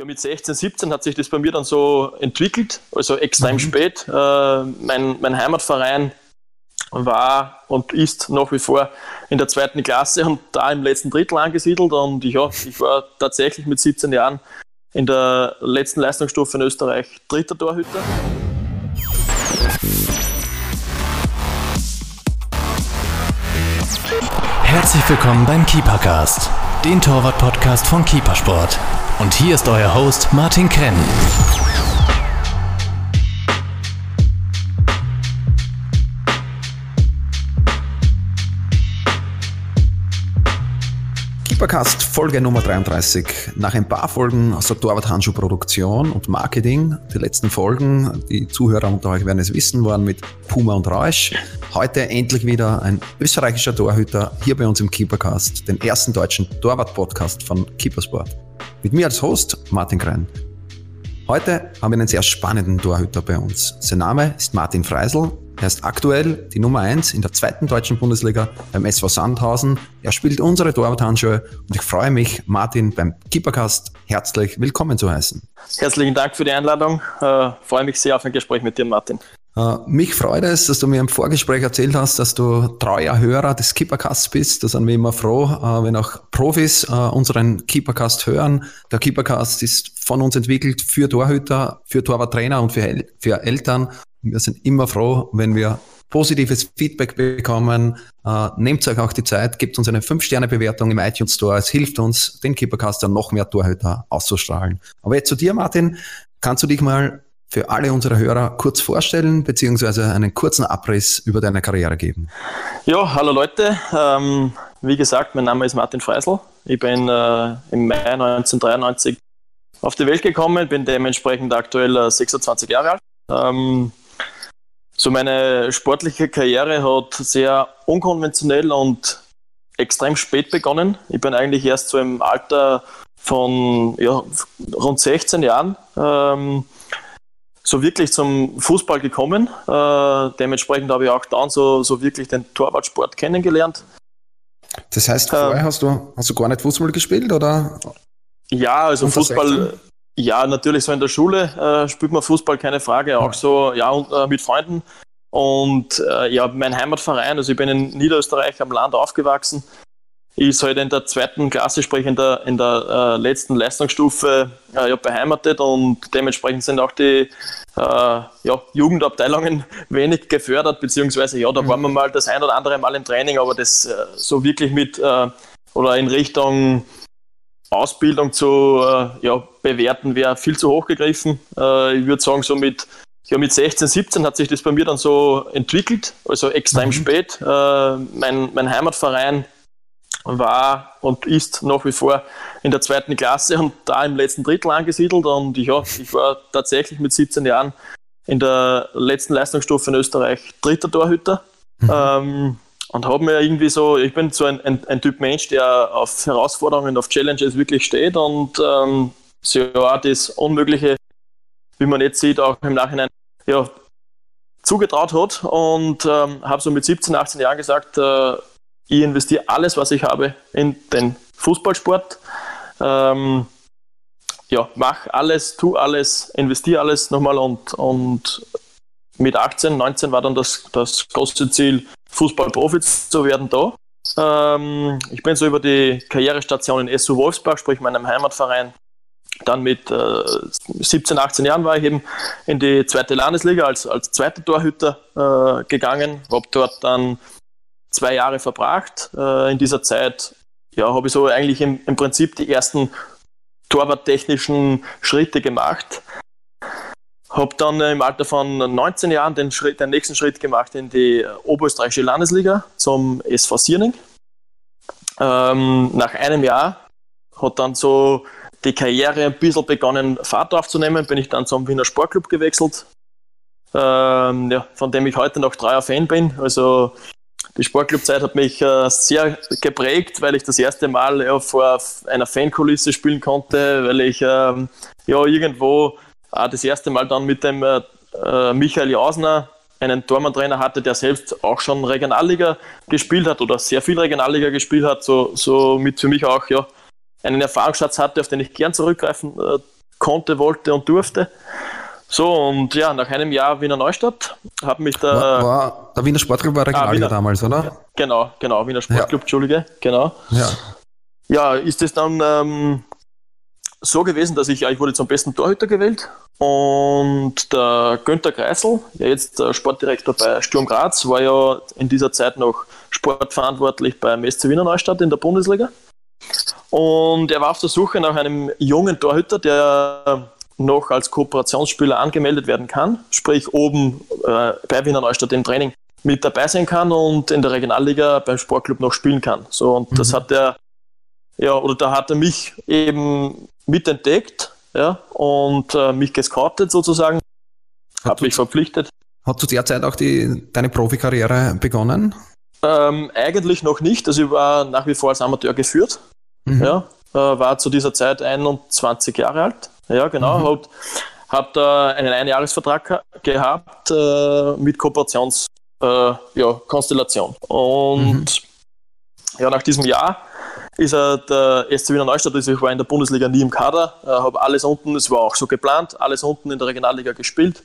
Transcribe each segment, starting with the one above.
Ja, mit 16, 17 hat sich das bei mir dann so entwickelt, also extrem mhm. spät. Äh, mein, mein Heimatverein war und ist nach wie vor in der zweiten Klasse und da im letzten Drittel angesiedelt. Und ich, ja, ich war tatsächlich mit 17 Jahren in der letzten Leistungsstufe in Österreich dritter Torhüter. Herzlich willkommen beim Keepercast, den Torwart-Podcast von Keepersport. Und hier ist euer Host Martin Krenn. Keepercast Folge Nummer 33. Nach ein paar Folgen aus der Torwart Handschuh Produktion und Marketing, die letzten Folgen, die Zuhörer unter euch werden es wissen, waren mit Puma und Rausch. Heute endlich wieder ein österreichischer Torhüter hier bei uns im Keepercast, den ersten deutschen Torwart-Podcast von Keepersport. Mit mir als Host Martin Krein. Heute haben wir einen sehr spannenden Torhüter bei uns. Sein Name ist Martin Freisel. Er ist aktuell die Nummer 1 in der zweiten deutschen Bundesliga beim SV Sandhausen. Er spielt unsere Torwarthandschuhe und ich freue mich, Martin beim Keepercast herzlich willkommen zu heißen. Herzlichen Dank für die Einladung. Äh, freue mich sehr auf ein Gespräch mit dir, Martin. Uh, mich freut es, dass du mir im Vorgespräch erzählt hast, dass du treuer Hörer des Keepercasts bist. Da sind wir immer froh, uh, wenn auch Profis uh, unseren Keepercast hören. Der Keepercast ist von uns entwickelt für Torhüter, für Torwarttrainer und für, El für Eltern. Wir sind immer froh, wenn wir positives Feedback bekommen. nehmt euch auch die Zeit, gebt uns eine 5-Sterne-Bewertung im iTunes Store. Es hilft uns, den Keepercast dann noch mehr Torhüter auszustrahlen. Aber jetzt zu dir, Martin. Kannst du dich mal für alle unsere Hörer kurz vorstellen, beziehungsweise einen kurzen Abriss über deine Karriere geben? Ja, hallo Leute. Ähm, wie gesagt, mein Name ist Martin Freisel. Ich bin äh, im Mai 1993 auf die Welt gekommen, bin dementsprechend aktuell äh, 26 Jahre alt. Ähm, so meine sportliche Karriere hat sehr unkonventionell und extrem spät begonnen. Ich bin eigentlich erst so im Alter von ja, rund 16 Jahren ähm, so wirklich zum Fußball gekommen. Äh, dementsprechend habe ich auch dann so, so wirklich den Torwartsport kennengelernt. Das heißt, vorher ähm, hast, du, hast du gar nicht Fußball gespielt, oder? Ja, also Fußball, 16? ja, natürlich so in der Schule äh, spielt man Fußball, keine Frage, auch ja. so, ja, und, äh, mit Freunden. Und äh, ja, mein Heimatverein, also ich bin in Niederösterreich am Land aufgewachsen, ist halt in der zweiten Klasse, sprich in der, in der äh, letzten Leistungsstufe äh, ja, beheimatet und dementsprechend sind auch die äh, ja, Jugendabteilungen wenig gefördert, beziehungsweise ja, da mhm. waren wir mal das ein oder andere Mal im Training, aber das äh, so wirklich mit äh, oder in Richtung Ausbildung zu äh, ja, bewerten wäre viel zu hoch gegriffen. ich würde sagen, so mit ja, mit 16, 17 hat sich das bei mir dann so entwickelt, also extrem mhm. spät. mein, mein Heimatverein war und ist nach wie vor in der zweiten Klasse und da im letzten Drittel angesiedelt. Und ich, ja, ich war tatsächlich mit 17 Jahren in der letzten Leistungsstufe in Österreich dritter Torhüter. Mhm. Ähm, und habe mir irgendwie so, ich bin so ein, ein, ein, Typ Mensch, der auf Herausforderungen, auf Challenges wirklich steht und ähm, so ja, das Unmögliche, wie man jetzt sieht, auch im Nachhinein ja, zugetraut hat und ähm, habe so mit 17, 18 Jahren gesagt, äh, ich investiere alles, was ich habe, in den Fußballsport. Ähm, ja, mach alles, tu alles, investiere alles nochmal und, und mit 18, 19 war dann das, das große Ziel, Fußballprofi zu werden da. Ähm, ich bin so über die Karrierestation in SU Wolfsburg, sprich meinem Heimatverein, dann mit äh, 17, 18 Jahren war ich eben in die zweite Landesliga als, als zweiter Torhüter äh, gegangen, habe dort dann zwei Jahre verbracht. Äh, in dieser Zeit ja, habe ich so eigentlich im, im Prinzip die ersten torwarttechnischen Schritte gemacht. Habe dann im Alter von 19 Jahren den, Schritt, den nächsten Schritt gemacht in die Oberösterreichische Landesliga zum SV Sierning. Ähm, nach einem Jahr hat dann so die Karriere ein bisschen begonnen, Fahrt aufzunehmen. Bin ich dann zum Wiener Sportclub gewechselt, ähm, ja, von dem ich heute noch treuer Fan bin. Also die Sportclubzeit hat mich äh, sehr geprägt, weil ich das erste Mal ja, vor einer Fankulisse spielen konnte, weil ich ähm, ja irgendwo äh, das erste Mal dann mit dem äh, äh Michael Jausner einen Tormann-Trainer hatte, der selbst auch schon Regionalliga gespielt hat oder sehr viel Regionalliga gespielt hat, so, so mit für mich auch ja, einen Erfahrungsschatz hatte, auf den ich gern zurückgreifen äh, konnte, wollte und durfte. So, und ja, nach einem Jahr Wiener Neustadt hat mich der. War, war der Wiener Sportclub war Regionalliga ah, damals, oder? Genau, genau, Wiener Sportclub, ja. Entschuldige, genau. Ja. Ja, ist es dann ähm, so gewesen, dass ich, ich wurde zum besten Torhüter gewählt und der Günther Kreisel, ja jetzt der Sportdirektor bei Sturm Graz, war ja in dieser Zeit noch sportverantwortlich beim SC Wiener Neustadt in der Bundesliga. Und er war auf der Suche nach einem jungen Torhüter, der noch als Kooperationsspieler angemeldet werden kann, sprich oben äh, bei Wiener Neustadt im Training mit dabei sein kann und in der Regionalliga beim Sportclub noch spielen kann. So, und mhm. das hat er, ja, oder da hat er mich eben mitentdeckt, ja, und äh, mich gescoutet sozusagen, hat mich verpflichtet. Hat zu der Zeit auch die, deine Profikarriere begonnen? Ähm, eigentlich noch nicht, also ich war nach wie vor als Amateur geführt, mhm. ja, äh, war zu dieser Zeit 21 Jahre alt ja, genau. Mhm. Hab, hab da einen Einjahresvertrag gehabt äh, mit Kooperationskonstellation. Äh, ja, Und mhm. ja, nach diesem Jahr ist er der SC Wiener Neustadt, also ich war in der Bundesliga nie im Kader, äh, habe alles unten, es war auch so geplant, alles unten in der Regionalliga gespielt.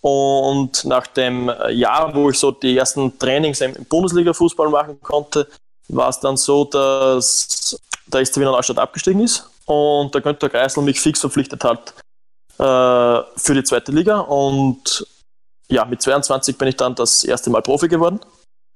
Und nach dem Jahr, wo ich so die ersten Trainings im Bundesliga-Fußball machen konnte, war es dann so, dass der SC Wiener Neustadt abgestiegen ist und der Günther Kreisel mich fix verpflichtet hat äh, für die zweite Liga. Und ja, mit 22 bin ich dann das erste Mal Profi geworden.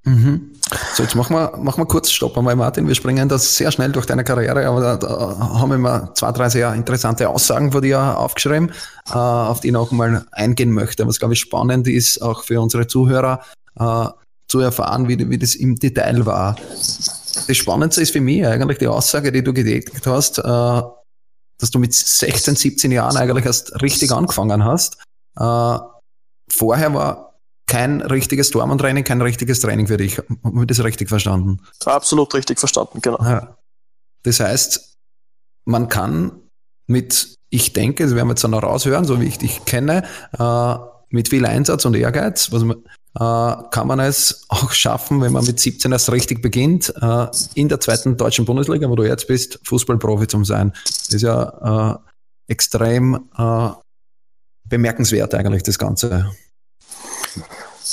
Mhm. So, jetzt machen wir, machen wir kurz Stopp einmal, Martin. Wir springen das sehr schnell durch deine Karriere, aber da, da haben wir mal zwei, drei sehr interessante Aussagen von dir aufgeschrieben, äh, auf die ich noch mal eingehen möchte. Was, glaube ich, spannend ist, auch für unsere Zuhörer äh, zu erfahren, wie, wie das im Detail war das Spannendste ist für mich eigentlich die Aussage, die du getätigt hast, äh, dass du mit 16, 17 Jahren eigentlich erst richtig angefangen hast. Äh, vorher war kein richtiges Dormantraining, kein richtiges Training für dich. Habe ich das richtig verstanden? Absolut richtig verstanden, genau. Ja. Das heißt, man kann mit, ich denke, das werden wir jetzt noch raushören, so wie ich dich kenne, äh, mit viel Einsatz und Ehrgeiz, was man, kann man es auch schaffen, wenn man mit 17 erst richtig beginnt, äh, in der zweiten deutschen Bundesliga, wo du jetzt bist, Fußballprofi zu sein. Das ist ja äh, extrem bemerkenswert eigentlich, das Ganze.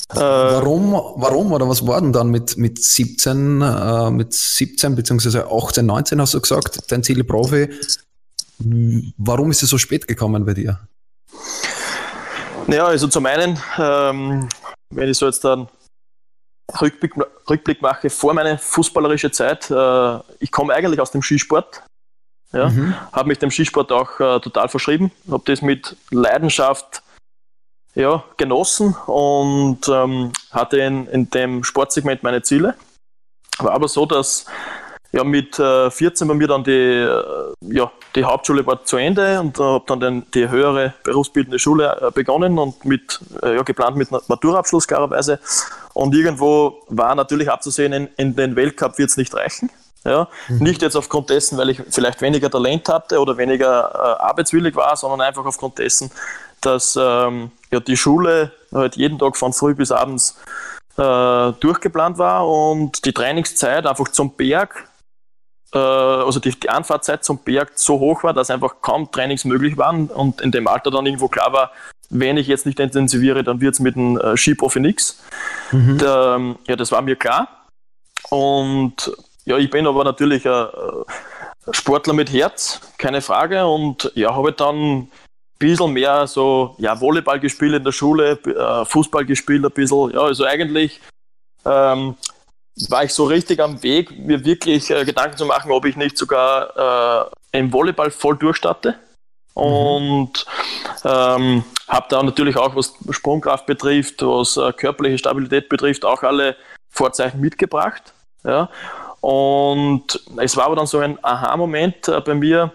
warum, warum oder was war denn dann mit, mit 17, äh, mit 17 beziehungsweise 18, 19 hast du gesagt, dein Ziel Profi? Warum ist es so spät gekommen bei dir? Naja, also zum einen ähm, wenn ich so jetzt dann Rückblick, Rückblick mache vor meine fußballerische Zeit, äh, ich komme eigentlich aus dem Skisport. Ja, mhm. Habe mich dem Skisport auch äh, total verschrieben, habe das mit Leidenschaft ja, genossen und ähm, hatte in, in dem Sportsegment meine Ziele. War aber so, dass ja, mit äh, 14 bei mir dann die, äh, ja, die Hauptschule war zu Ende und äh, habe dann den, die höhere berufsbildende Schule äh, begonnen und mit, äh, ja, geplant mit Maturaabschluss klarerweise. Und irgendwo war natürlich abzusehen, in, in den Weltcup wird es nicht reichen. Ja? Mhm. Nicht jetzt aufgrund dessen, weil ich vielleicht weniger Talent hatte oder weniger äh, arbeitswillig war, sondern einfach aufgrund dessen, dass ähm, ja, die Schule halt jeden Tag von früh bis abends durchgeplant war und die Trainingszeit einfach zum Berg also die, die Anfahrtzeit zum Berg so hoch war, dass einfach kaum Trainings möglich waren und in dem Alter dann irgendwo klar war, wenn ich jetzt nicht intensiviere, dann wird es mit dem äh, Skiprofi nichts. Mhm. Ja, das war mir klar. Und ja, ich bin aber natürlich ein Sportler mit Herz, keine Frage. Und ja, habe dann ein bisschen mehr so ja, Volleyball gespielt in der Schule, äh, Fußball gespielt ein bisschen. Ja, also eigentlich ähm, war ich so richtig am Weg, mir wirklich äh, Gedanken zu machen, ob ich nicht sogar äh, im Volleyball voll durchstarte. Mhm. Und ähm, habe da natürlich auch, was Sprungkraft betrifft, was äh, körperliche Stabilität betrifft, auch alle Vorzeichen mitgebracht. Ja. Und es war aber dann so ein Aha-Moment äh, bei mir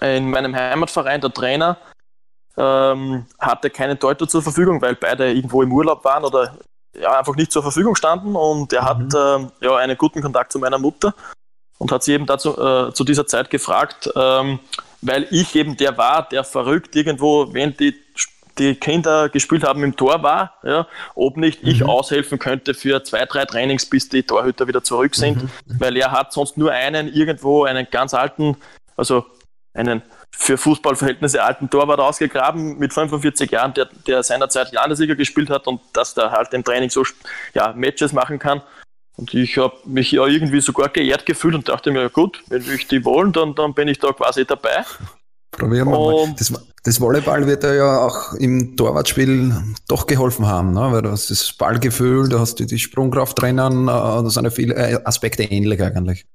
in meinem Heimatverein. Der Trainer ähm, hatte keine Torhüter zur Verfügung, weil beide irgendwo im Urlaub waren oder ja, einfach nicht zur Verfügung standen und er mhm. hat äh, ja einen guten Kontakt zu meiner Mutter und hat sie eben dazu äh, zu dieser Zeit gefragt, ähm, weil ich eben der war, der verrückt irgendwo, wenn die, die Kinder gespielt haben im Tor war, ja, ob nicht mhm. ich aushelfen könnte für zwei, drei Trainings, bis die Torhüter wieder zurück sind, mhm. weil er hat sonst nur einen irgendwo, einen ganz alten, also einen für Fußballverhältnisse alten Torwart ausgegraben mit 45 Jahren, der, der seinerzeit Landesliga gespielt hat und dass der halt im Training so ja, Matches machen kann. Und ich habe mich ja irgendwie sogar geehrt gefühlt und dachte mir, gut, wenn ich die wollen, dann, dann bin ich da quasi dabei. Probieren wir mal. Das, das, Volleyball wird ja auch im Torwartspiel doch geholfen haben, ne? weil du hast das Ballgefühl, du hast die, die Sprungkraft drinnen, äh, da sind ja viele äh, Aspekte ähnlich eigentlich.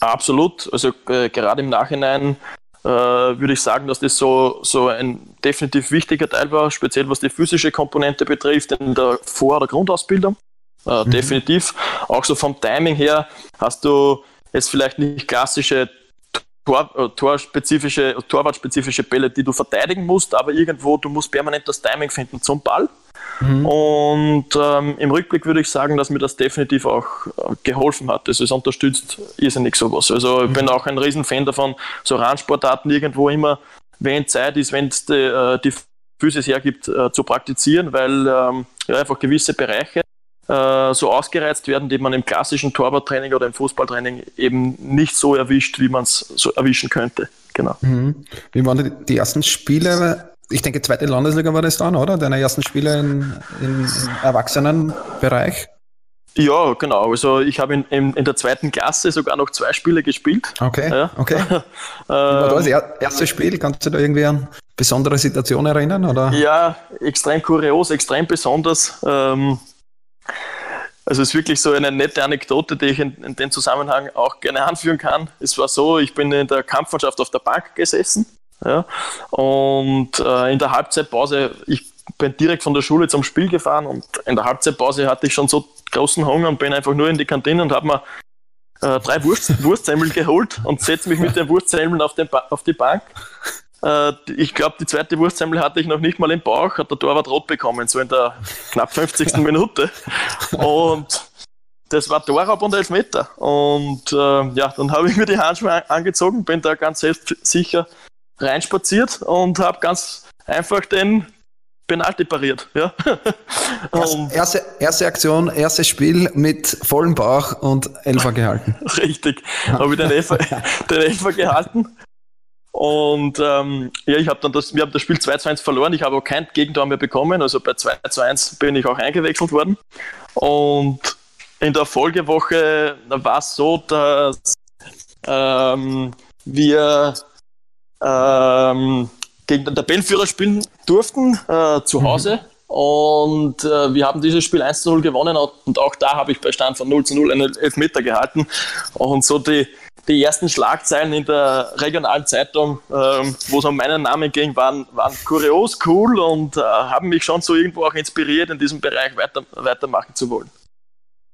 Absolut. Also äh, gerade im Nachhinein äh, würde ich sagen, dass das so, so ein definitiv wichtiger Teil war, speziell was die physische Komponente betrifft in der Vor- oder Grundausbildung. Äh, mhm. Definitiv. Auch so vom Timing her hast du jetzt vielleicht nicht klassische Tor, äh, torspezifische, torwartspezifische Bälle, die du verteidigen musst, aber irgendwo, du musst permanent das Timing finden zum Ball. Mhm. Und ähm, im Rückblick würde ich sagen, dass mir das definitiv auch äh, geholfen hat. Also es unterstützt irrsinnig sowas. Also ich mhm. bin auch ein Riesenfan davon, so Randsportarten irgendwo immer, wenn Zeit ist, wenn es die, äh, die Physis hergibt, äh, zu praktizieren, weil ähm, ja, einfach gewisse Bereiche äh, so ausgereizt werden, die man im klassischen Torwarttraining oder im Fußballtraining eben nicht so erwischt, wie man es so erwischen könnte. Genau. Mhm. Wie waren die, die ersten Spiele? Ich denke, zweite Landesliga war das dann, oder? Deine ersten Spiele in, in, im Erwachsenenbereich? Ja, genau. Also ich habe in, in, in, der zweiten Klasse sogar noch zwei Spiele gespielt. Okay, ja. okay. war das erste Spiel? Kannst du da irgendwie an besondere Situation erinnern? Oder? Ja, extrem kurios, extrem besonders. Ähm, also es ist wirklich so eine nette Anekdote, die ich in, in dem Zusammenhang auch gerne anführen kann. Es war so, ich bin in der Kampfmannschaft auf der Bank gesessen ja, und äh, in der Halbzeitpause, ich bin direkt von der Schule zum Spiel gefahren und in der Halbzeitpause hatte ich schon so großen Hunger und bin einfach nur in die Kantine und habe mir äh, drei Wurst, Wurstsemmeln geholt und setze mich mit den Wurstsemmeln auf, den auf die Bank äh, ich glaube, die zweite Wurstsemmel hatte ich noch nicht mal im Bauch, hat der Torwart rot bekommen, so in der knapp 50. Minute. Und das war Torraub und Elfmeter. Und äh, ja, dann habe ich mir die Handschuhe angezogen, bin da ganz selbstsicher reinspaziert und habe ganz einfach den Penalty pariert. Ja. erste, erste Aktion, erstes Spiel mit vollem Bauch und Elfer gehalten. Richtig, habe ich den Elfer, den Elfer gehalten und ähm, ja, ich habe dann das, wir haben das Spiel 2 zu 1 verloren. Ich habe auch kein Gegentor mehr bekommen. Also bei 2 zu 1 bin ich auch eingewechselt worden. Und in der Folgewoche war es so, dass ähm, wir ähm, gegen den Tabellenführer spielen durften, äh, zu mhm. Hause. Mhm. Und äh, wir haben dieses Spiel 1 zu 0 gewonnen und auch da habe ich bei Stand von 0 zu 0 einen Elfmeter gehalten. Und so die, die ersten Schlagzeilen in der regionalen Zeitung, ähm, wo es um meinen Namen ging, waren, waren kurios cool und äh, haben mich schon so irgendwo auch inspiriert, in diesem Bereich weiter, weitermachen zu wollen.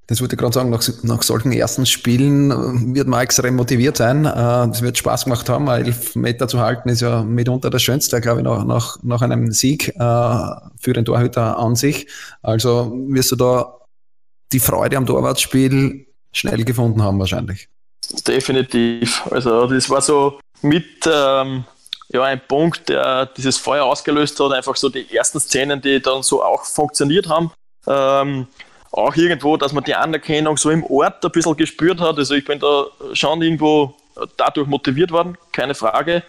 Das wollte ich gerade sagen, nach, nach solchen ersten Spielen äh, wird man extrem motiviert sein. Es äh, wird Spaß gemacht haben. Elf Meter zu halten ist ja mitunter das Schönste, glaube ich, nach, nach, nach einem Sieg äh, für den Torhüter an sich. Also wirst du da die Freude am Torwartspiel schnell gefunden haben wahrscheinlich. Definitiv. Also das war so mit ähm, ja, ein Punkt, der dieses Feuer ausgelöst hat. Einfach so die ersten Szenen, die dann so auch funktioniert haben. Ähm, auch irgendwo, dass man die Anerkennung so im Ort ein bisschen gespürt hat. Also ich bin da schon irgendwo dadurch motiviert worden, keine Frage.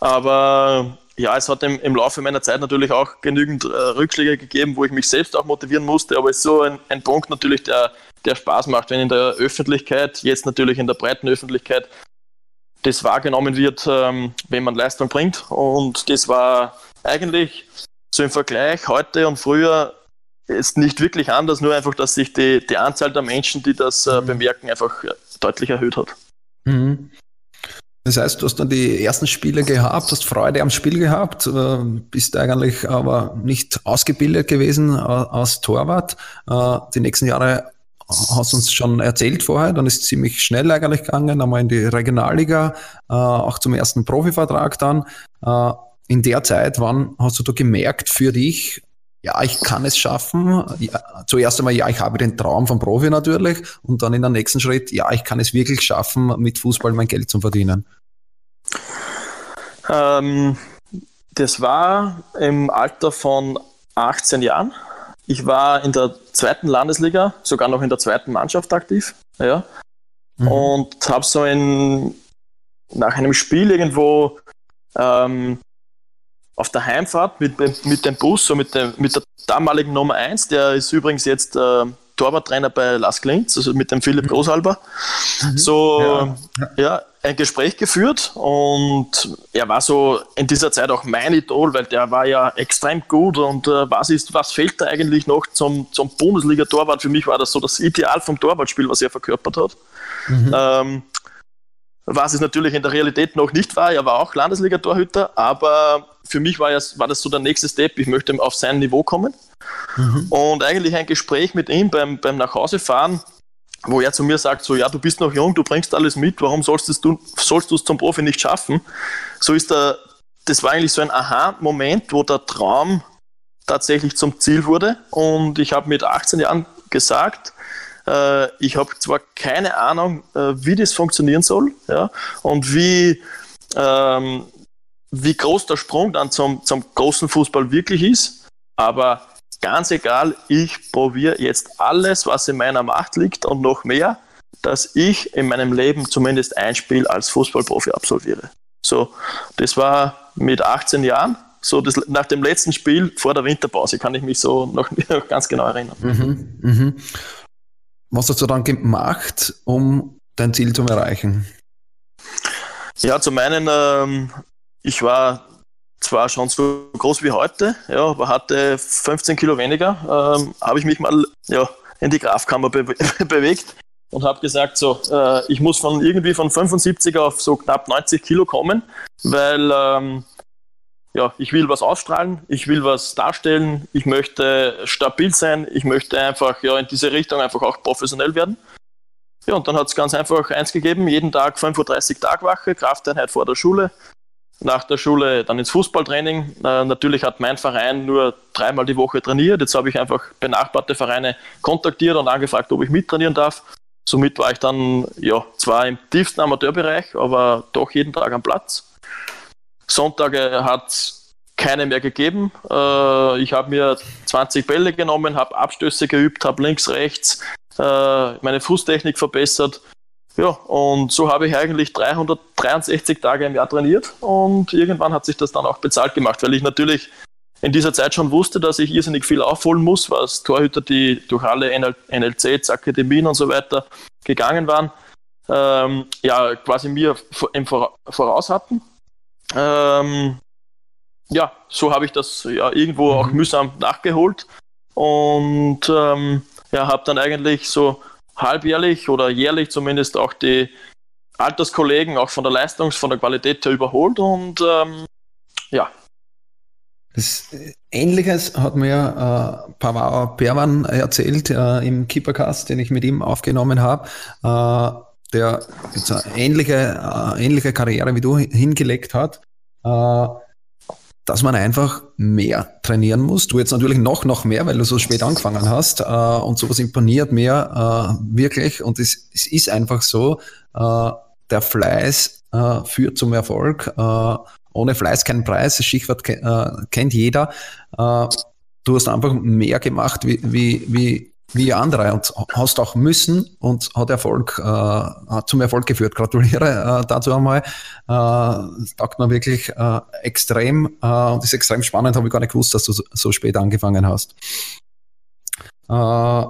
Aber ja, es hat im, im Laufe meiner Zeit natürlich auch genügend äh, Rückschläge gegeben, wo ich mich selbst auch motivieren musste. Aber es ist so ein, ein Punkt natürlich, der, der Spaß macht, wenn in der Öffentlichkeit, jetzt natürlich in der breiten Öffentlichkeit, das wahrgenommen wird, ähm, wenn man Leistung bringt. Und das war eigentlich so im Vergleich heute und früher ist nicht wirklich anders, nur einfach, dass sich die, die Anzahl der Menschen, die das äh, mhm. bemerken, einfach deutlich erhöht hat. Mhm. Das heißt, du hast dann die ersten Spiele gehabt, hast Freude am Spiel gehabt, äh, bist eigentlich aber nicht ausgebildet gewesen äh, als Torwart. Äh, die nächsten Jahre hast du uns schon erzählt vorher, dann ist es ziemlich schnell eigentlich gegangen, einmal in die Regionalliga, auch zum ersten Profivertrag dann. In der Zeit, wann hast du da gemerkt für dich, ja, ich kann es schaffen. Ja, zuerst einmal, ja, ich habe den Traum vom Profi natürlich und dann in der nächsten Schritt, ja, ich kann es wirklich schaffen, mit Fußball mein Geld zu verdienen. Ähm, das war im Alter von 18 Jahren. Ich war in der zweiten Landesliga, sogar noch in der zweiten Mannschaft aktiv. Ja. Mhm. Und habe so ein, nach einem Spiel irgendwo ähm, auf der Heimfahrt mit, mit dem Bus, so mit, dem, mit der damaligen Nummer 1, der ist übrigens jetzt äh, Torwarttrainer bei Las Klintz, also mit dem Philipp mhm. Großalber, mhm. so ja. ja. ein Gespräch geführt und er war so in dieser Zeit auch mein Idol, weil der war ja extrem gut und äh, was ist, was fehlt da eigentlich noch zum, zum Bundesliga-Torwart? Für mich war das so das Ideal vom Torwartspiel, was er verkörpert hat. Mhm. Ähm, was es natürlich in der Realität noch nicht war. Er war auch Landesliga-Torhüter, aber für mich war, es, war das so der nächste Step. Ich möchte auf sein Niveau kommen. Mhm. Und eigentlich ein Gespräch mit ihm beim, beim Nachhausefahren, wo er zu mir sagt: So, ja, du bist noch jung, du bringst alles mit, warum sollst du es zum Profi nicht schaffen? So ist der, das war eigentlich so ein Aha-Moment, wo der Traum tatsächlich zum Ziel wurde. Und ich habe mit 18 Jahren gesagt, äh, ich habe zwar keine Ahnung, äh, wie das funktionieren soll ja, und wie, ähm, wie groß der Sprung dann zum, zum großen Fußball wirklich ist, aber ganz egal, ich probiere jetzt alles, was in meiner Macht liegt und noch mehr, dass ich in meinem Leben zumindest ein Spiel als Fußballprofi absolviere. So, das war mit 18 Jahren. So, das, nach dem letzten Spiel vor der Winterpause kann ich mich so noch, noch ganz genau erinnern. Mhm, mh. Was hast du dann gemacht, um dein Ziel zu erreichen? Ja, zum einen, ähm, ich war zwar schon so groß wie heute, ja, aber hatte 15 Kilo weniger, ähm, habe ich mich mal ja, in die Grafkammer be bewegt und habe gesagt, so, äh, ich muss von irgendwie von 75 auf so knapp 90 Kilo kommen, weil ähm, ja, ich will was ausstrahlen, ich will was darstellen, ich möchte stabil sein, ich möchte einfach ja, in diese Richtung einfach auch professionell werden. Ja, und dann hat es ganz einfach eins gegeben, jeden Tag 5.30 Uhr Tagwache, Krafteinheit vor der Schule, nach der Schule dann ins Fußballtraining. Äh, natürlich hat mein Verein nur dreimal die Woche trainiert. Jetzt habe ich einfach benachbarte Vereine kontaktiert und angefragt, ob ich mittrainieren darf. Somit war ich dann ja zwar im tiefsten Amateurbereich, aber doch jeden Tag am Platz. Sonntage hat es keine mehr gegeben. Äh, ich habe mir 20 Bälle genommen, habe Abstöße geübt, habe links, rechts äh, meine Fußtechnik verbessert. Ja, und so habe ich eigentlich 363 Tage im Jahr trainiert und irgendwann hat sich das dann auch bezahlt gemacht, weil ich natürlich in dieser Zeit schon wusste, dass ich irrsinnig viel aufholen muss, was Torhüter, die durch alle NL NLCs, Akademien und so weiter gegangen waren, ähm, ja, quasi mir Voraus hatten. Ähm, ja, so habe ich das ja irgendwo auch mhm. mühsam nachgeholt und ähm, ja, habe dann eigentlich so halbjährlich oder jährlich zumindest auch die Alterskollegen auch von der Leistungs-, von der Qualität her überholt und ähm, ja. Das äh, Ähnliches hat mir äh, Pavao Perwan erzählt äh, im Keepercast, den ich mit ihm aufgenommen habe. Äh, der jetzt eine ähnliche, äh, ähnliche Karriere wie du hingelegt hat, äh, dass man einfach mehr trainieren muss. Du jetzt natürlich noch, noch mehr, weil du so spät angefangen hast äh, und sowas imponiert mir wirklich und es, es ist einfach so, der Fleiß führt zum Erfolg. Ohne Fleiß kein Preis, das Stichwort kennt jeder. du hast einfach mehr gemacht, wie, wie, wie wie andere und hast auch müssen und hat Erfolg, äh, hat zum Erfolg geführt. Gratuliere äh, dazu einmal. Äh, taugt mir wirklich äh, extrem äh, und ist extrem spannend, habe ich gar nicht gewusst, dass du so, so spät angefangen hast. Äh,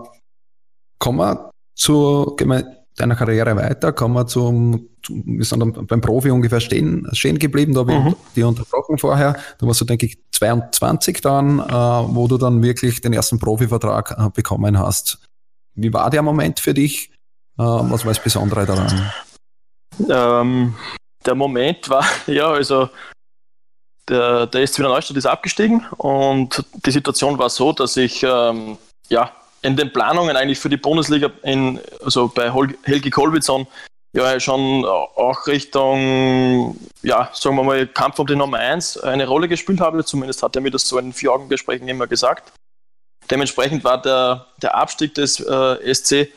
kommen wir zu, gehen wir deiner Karriere weiter, kommen wir zum, wir sind beim Profi ungefähr stehen, stehen geblieben, da habe mhm. ich die unterbrochen vorher. Da warst du, denke ich, 22 dann, äh, wo du dann wirklich den ersten Profivertrag äh, bekommen hast. Wie war der Moment für dich? Äh, was war das Besondere daran? Ähm, der Moment war, ja, also der, der SC Wiener Neustadt ist abgestiegen und die Situation war so, dass ich ähm, ja, in den Planungen eigentlich für die Bundesliga in, also bei Helgi Kolbitzon ja schon auch Richtung, ja, sagen wir mal, Kampf um die Nummer 1 eine Rolle gespielt habe. Zumindest hat er mir das so in vier Augengesprächen immer gesagt. Dementsprechend war der, der Abstieg des äh, SC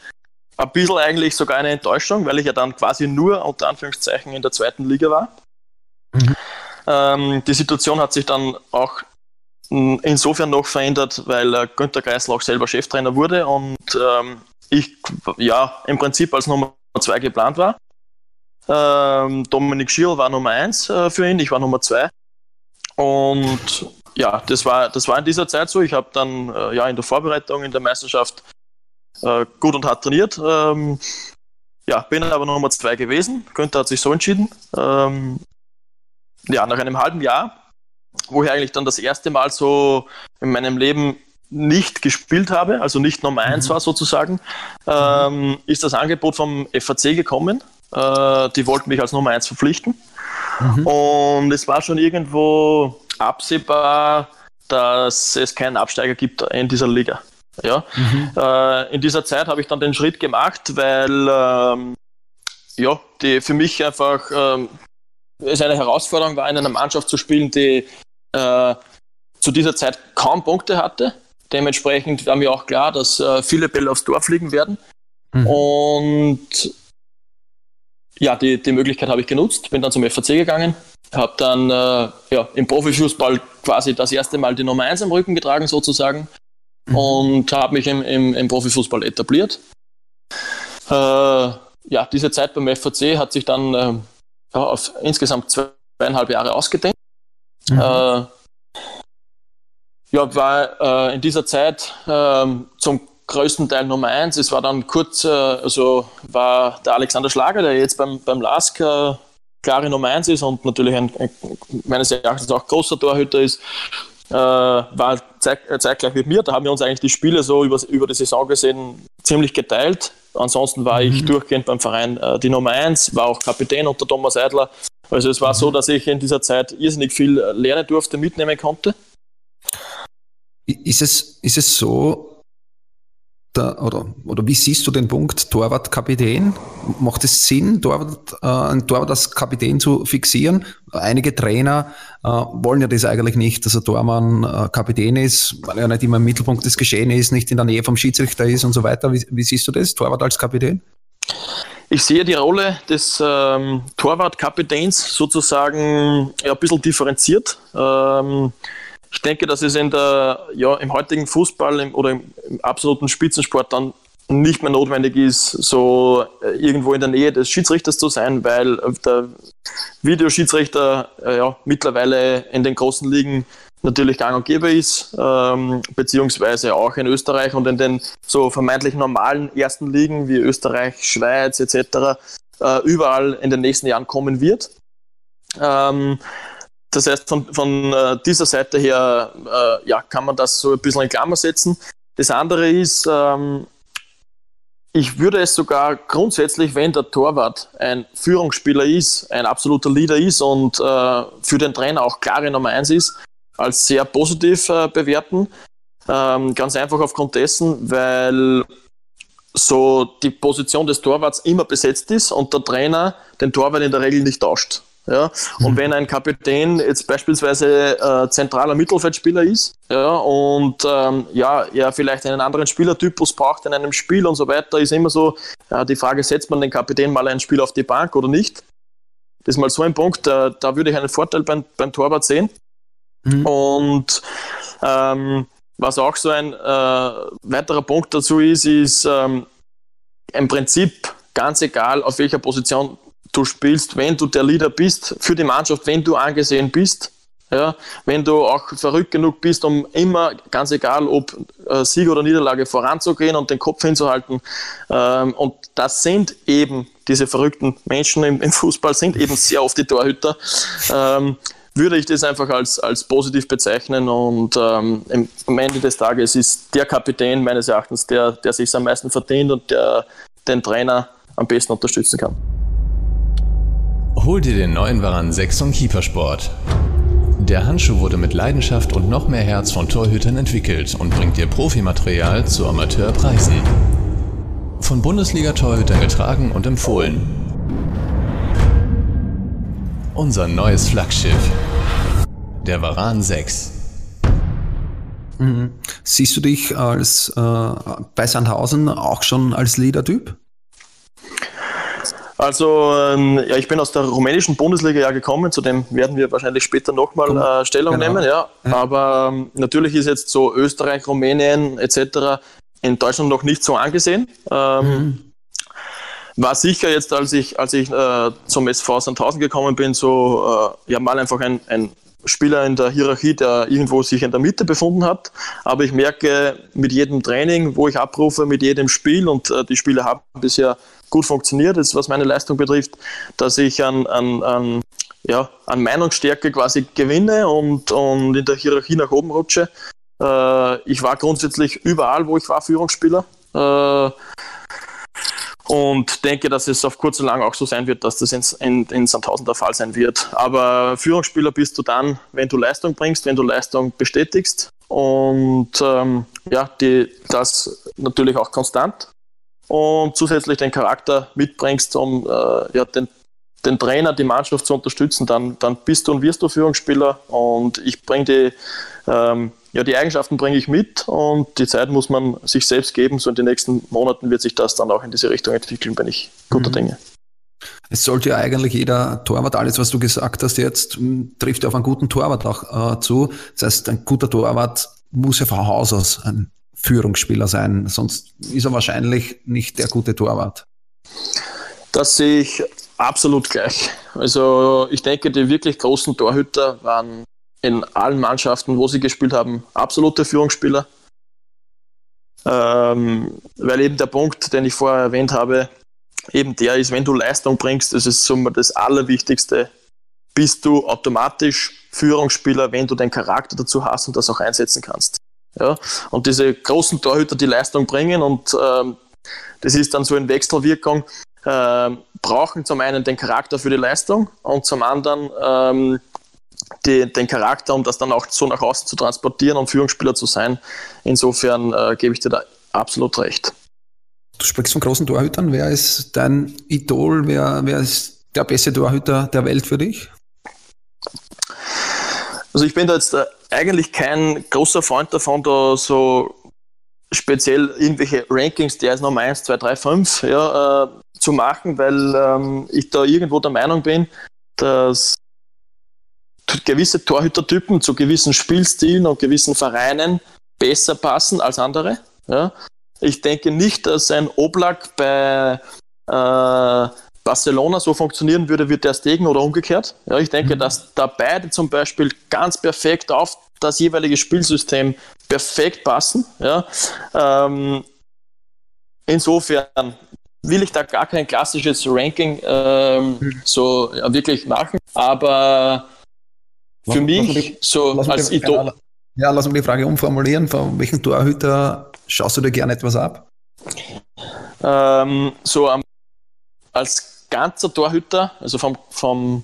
ein bisschen eigentlich sogar eine Enttäuschung, weil ich ja dann quasi nur unter Anführungszeichen in der zweiten Liga war. Mhm. Ähm, die Situation hat sich dann auch insofern noch verändert, weil äh, Günter Kreisel auch selber Cheftrainer wurde und ähm, ich ja im Prinzip als Nummer zwei geplant war. Ähm, Dominik Schierl war Nummer 1 äh, für ihn, ich war Nummer 2. Und ja, das war, das war in dieser Zeit so. Ich habe dann äh, ja in der Vorbereitung in der Meisterschaft äh, gut und hart trainiert. Ähm, ja, bin aber Nummer 2 gewesen. Günther hat sich so entschieden. Ähm, ja, nach einem halben Jahr, wo ich eigentlich dann das erste Mal so in meinem Leben nicht gespielt habe, also nicht Nummer 1 mhm. war sozusagen, ähm, ist das Angebot vom FAC gekommen. Äh, die wollten mich als Nummer 1 verpflichten. Mhm. Und es war schon irgendwo absehbar, dass es keinen Absteiger gibt in dieser Liga. Ja? Mhm. Äh, in dieser Zeit habe ich dann den Schritt gemacht, weil ähm, ja, die für mich einfach ähm, es eine Herausforderung war, in einer Mannschaft zu spielen, die äh, zu dieser Zeit kaum Punkte hatte. Dementsprechend war mir auch klar, dass äh, viele Bälle aufs Tor fliegen werden. Mhm. Und ja, die, die Möglichkeit habe ich genutzt, bin dann zum FAC gegangen, habe dann äh, ja, im Profifußball quasi das erste Mal die Nummer 1 am Rücken getragen sozusagen mhm. und habe mich im, im, im, Profifußball etabliert. Äh, ja, diese Zeit beim FAC hat sich dann äh, auf insgesamt zweieinhalb Jahre ausgedehnt. Mhm. Äh, ja, war äh, in dieser Zeit ähm, zum größten Teil Nummer eins. Es war dann kurz, äh, also war der Alexander Schlager, der jetzt beim, beim LASK äh, klare Nummer eins ist und natürlich ein, ein meines Erachtens auch großer Torhüter ist, äh, war zeit, äh, zeitgleich mit mir. Da haben wir uns eigentlich die Spiele so über, über die Saison gesehen ziemlich geteilt. Ansonsten war mhm. ich durchgehend beim Verein äh, die Nummer eins, war auch Kapitän unter Thomas Eidler. Also es war mhm. so, dass ich in dieser Zeit irrsinnig viel lernen durfte, mitnehmen konnte. Ist es, ist es so, da, oder, oder wie siehst du den Punkt Torwart-Kapitän? Macht es Sinn, Torwart, äh, einen Torwart als Kapitän zu fixieren? Einige Trainer äh, wollen ja das eigentlich nicht, dass ein Tormann äh, Kapitän ist, weil er nicht immer im Mittelpunkt des Geschehens ist, nicht in der Nähe vom Schiedsrichter ist und so weiter. Wie, wie siehst du das, Torwart als Kapitän? Ich sehe die Rolle des ähm, Torwart-Kapitäns sozusagen ja, ein bisschen differenziert. Ähm, ich denke, dass es in der, ja, im heutigen Fußball im, oder im, im, absoluten Spitzensport dann nicht mehr notwendig ist, so äh, irgendwo in der Nähe des Schiedsrichters zu sein, weil der Videoschiedsrichter äh, ja, mittlerweile in den großen Ligen natürlich gang und gäbe ist, ähm, beziehungsweise auch in Österreich und in den so vermeintlich normalen ersten Ligen wie Österreich, Schweiz etc. Äh, überall in den nächsten Jahren kommen wird. Ähm, das heißt, von, von äh, dieser Seite her äh, ja, kann man das so ein bisschen in Klammer setzen. Das andere ist, ähm, ich würde es sogar grundsätzlich, wenn der Torwart ein Führungsspieler ist, ein absoluter Leader ist und äh, für den Trainer auch klare Nummer eins ist, als sehr positiv äh, bewerten. Ähm, ganz einfach aufgrund dessen, weil so die Position des Torwarts immer besetzt ist und der Trainer den Torwart in der Regel nicht tauscht. Ja? Und wenn ein Kapitän jetzt beispielsweise äh, zentraler Mittelfeldspieler ist ja, und ähm, ja, er vielleicht einen anderen Spielertypus braucht in einem Spiel und so weiter, ist immer so ja, die Frage, setzt man den Kapitän mal ein Spiel auf die Bank oder nicht? Das ist mal so ein Punkt, da, da würde ich einen Vorteil beim, beim Torwart sehen. Mhm. Und ähm, was auch so ein äh, weiterer Punkt dazu ist, ist ähm, im Prinzip ganz egal, auf welcher Position du spielst, wenn du der Leader bist für die Mannschaft, wenn du angesehen bist, ja, wenn du auch verrückt genug bist, um immer, ganz egal ob äh, Sieg oder Niederlage, voranzugehen und den Kopf hinzuhalten. Ähm, und das sind eben diese verrückten Menschen im, im, Fußball, sind eben sehr oft die Torhüter. Ähm, würde ich das einfach als, als positiv bezeichnen und ähm, am Ende des Tages ist der Kapitän meines Erachtens der, der sich am meisten verdient und der den Trainer am besten unterstützen kann. Hol dir den neuen Varan 6 von Keepersport. Der Handschuh wurde mit Leidenschaft und noch mehr Herz von Torhütern entwickelt und bringt dir Profimaterial zu Amateurpreisen. Von Bundesliga-Torhütern getragen und empfohlen. Unser neues Flaggschiff. Der Varan 6. Mhm. Siehst du dich als äh, bei Sandhausen auch schon als Leader-Typ? Also, ähm, ja, ich bin aus der rumänischen Bundesliga ja gekommen, zu dem werden wir wahrscheinlich später nochmal äh, Stellung genau. nehmen, ja. ja. Aber ähm, natürlich ist jetzt so Österreich, Rumänien etc. in Deutschland noch nicht so angesehen. Ähm, mhm. war sicher jetzt, als ich, als ich äh, zum SV Sandhausen gekommen bin, so äh, ja mal einfach ein, ein Spieler in der Hierarchie, der irgendwo sich in der Mitte befunden hat. Aber ich merke mit jedem Training, wo ich abrufe, mit jedem Spiel und äh, die Spiele haben bisher gut funktioniert, ist, was meine Leistung betrifft, dass ich an, an, an, ja, an Meinungsstärke quasi gewinne und, und in der Hierarchie nach oben rutsche. Äh, ich war grundsätzlich überall, wo ich war, Führungsspieler. Äh, und denke, dass es auf kurz und lang auch so sein wird, dass das in, in, in Sandhausen der Fall sein wird. Aber Führungsspieler bist du dann, wenn du Leistung bringst, wenn du Leistung bestätigst und ähm, ja, die, das natürlich auch konstant und zusätzlich den Charakter mitbringst, um äh, ja, den, den Trainer, die Mannschaft zu unterstützen, dann, dann bist du und wirst du Führungsspieler und ich bringe die ähm, ja, die Eigenschaften bringe ich mit und die Zeit muss man sich selbst geben. So in den nächsten Monaten wird sich das dann auch in diese Richtung entwickeln, bin ich guter mhm. Dinge. Es sollte ja eigentlich jeder Torwart, alles was du gesagt hast jetzt, trifft auf einen guten Torwart auch äh, zu. Das heißt, ein guter Torwart muss ja von Haus aus ein Führungsspieler sein, sonst ist er wahrscheinlich nicht der gute Torwart. Das sehe ich absolut gleich. Also ich denke, die wirklich großen Torhüter waren in allen Mannschaften, wo sie gespielt haben, absolute Führungsspieler. Ähm, weil eben der Punkt, den ich vorher erwähnt habe, eben der ist, wenn du Leistung bringst, das ist so das Allerwichtigste, bist du automatisch Führungsspieler, wenn du den Charakter dazu hast und das auch einsetzen kannst. Ja? Und diese großen Torhüter, die Leistung bringen und ähm, das ist dann so in Wechselwirkung, äh, brauchen zum einen den Charakter für die Leistung und zum anderen ähm, die, den Charakter, um das dann auch so nach außen zu transportieren und Führungsspieler zu sein. Insofern äh, gebe ich dir da absolut recht. Du sprichst von großen Torhütern. Wer ist dein Idol? Wer, wer ist der beste Torhüter der Welt für dich? Also ich bin da jetzt äh, eigentlich kein großer Freund davon, da so speziell irgendwelche Rankings, der ist Nummer 1, 2, 3, 5 ja, äh, zu machen, weil ähm, ich da irgendwo der Meinung bin, dass gewisse Torhütertypen zu gewissen Spielstilen und gewissen Vereinen besser passen als andere. Ja. Ich denke nicht, dass ein Oblak bei äh, Barcelona so funktionieren würde wie der Stegen oder umgekehrt. Ja, ich denke, mhm. dass da beide zum Beispiel ganz perfekt auf das jeweilige Spielsystem perfekt passen. Ja. Ähm, insofern will ich da gar kein klassisches Ranking ähm, mhm. so ja, wirklich machen, aber für mich die, so als Idol. Ja, lass mich die Frage umformulieren. Von welchem Torhüter schaust du dir gerne etwas ab? Ähm, so um, als ganzer Torhüter, also vom, vom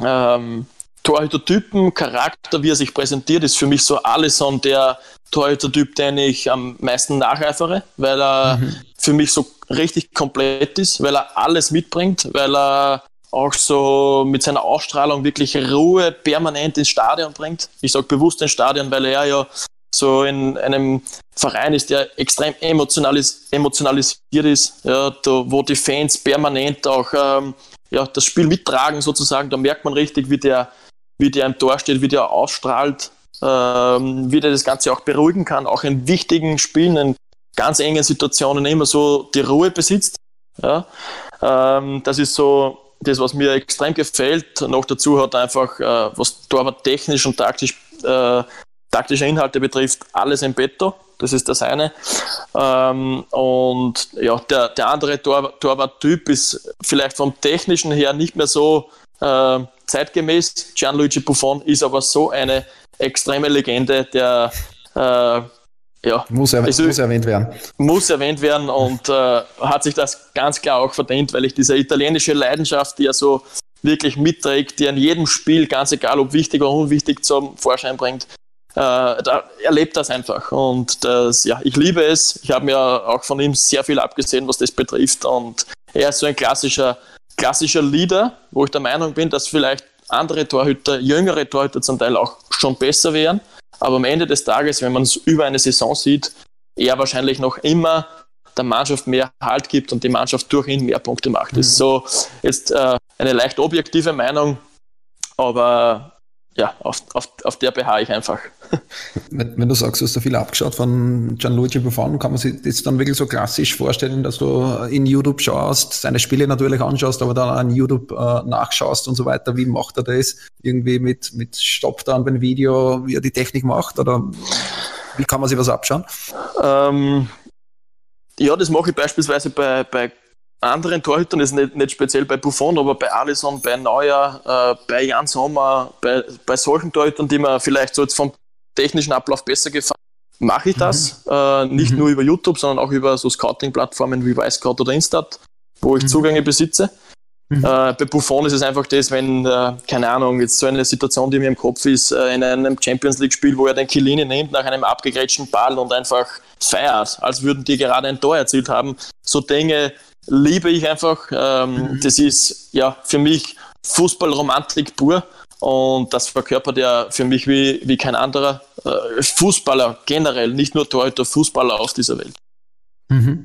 ähm, Torhütertypen, Charakter, wie er sich präsentiert, ist für mich so Alisson der Torhütertyp, den ich am meisten nacheifere, weil er mhm. für mich so richtig komplett ist, weil er alles mitbringt, weil er auch so mit seiner Ausstrahlung wirklich Ruhe permanent ins Stadion bringt. Ich sage bewusst ins Stadion, weil er ja so in einem Verein ist, der extrem emotionalis emotionalisiert ist, ja, da, wo die Fans permanent auch ähm, ja, das Spiel mittragen sozusagen. Da merkt man richtig, wie der, wie der im Tor steht, wie der ausstrahlt, ähm, wie der das Ganze auch beruhigen kann, auch in wichtigen Spielen, in ganz engen Situationen immer so die Ruhe besitzt. Ja. Ähm, das ist so das, was mir extrem gefällt. Noch dazu hat einfach, äh, was Torwart technisch und taktisch, äh, taktische Inhalte betrifft, alles im Betto. Das ist das eine. Ähm, und ja, der, der andere Tor, Torwart-Typ ist vielleicht vom technischen her nicht mehr so äh, zeitgemäß. Gianluigi Buffon ist aber so eine extreme Legende, der äh, ja, muss, erwähnt, also, muss erwähnt werden. Muss erwähnt werden und äh, hat sich das ganz klar auch verdient, weil ich diese italienische Leidenschaft, die er so wirklich mitträgt, die an jedem Spiel, ganz egal ob wichtig oder unwichtig, zum Vorschein bringt, da erlebt das einfach. Und das, ja, ich liebe es. Ich habe mir auch von ihm sehr viel abgesehen, was das betrifft. Und er ist so ein klassischer, klassischer Leader, wo ich der Meinung bin, dass vielleicht andere Torhüter, jüngere Torhüter zum Teil auch schon besser wären. Aber am Ende des Tages, wenn man es über eine Saison sieht, er wahrscheinlich noch immer der Mannschaft mehr Halt gibt und die Mannschaft durch ihn mehr Punkte macht. Mhm. Das ist so jetzt äh, eine leicht objektive Meinung, aber ja, auf, auf, auf der beharre ich einfach. Wenn, wenn, du sagst, du hast da viel abgeschaut von Gianluigi Buffon, kann man sich das dann wirklich so klassisch vorstellen, dass du in YouTube schaust, seine Spiele natürlich anschaust, aber dann an YouTube äh, nachschaust und so weiter. Wie macht er das? Irgendwie mit, mit Stopp dann beim Video, wie er die Technik macht? Oder wie kann man sich was abschauen? Ähm, ja, das mache ich beispielsweise bei, bei anderen Torhütern, das ist nicht, nicht speziell bei Buffon, aber bei Alisson, bei Neuer, äh, bei Jan Sommer, bei, bei solchen Torhütern, die mir vielleicht so jetzt vom technischen Ablauf besser gefallen, mache ich das. Mhm. Äh, nicht mhm. nur über YouTube, sondern auch über so Scouting-Plattformen wie Wisecout oder Instat, wo ich mhm. Zugänge besitze. Mhm. Äh, bei Buffon ist es einfach das, wenn, äh, keine Ahnung, jetzt so eine Situation, die mir im Kopf ist, äh, in einem Champions League-Spiel, wo er den Kilini nimmt nach einem abgegrätschten Ball und einfach feiert, als würden die gerade ein Tor erzielt haben. So Dinge liebe ich einfach. Ähm, mhm. Das ist ja für mich Fußballromantik pur. Und das verkörpert ja für mich wie, wie kein anderer äh, Fußballer generell, nicht nur Torhüter, Fußballer aus dieser Welt. Mhm.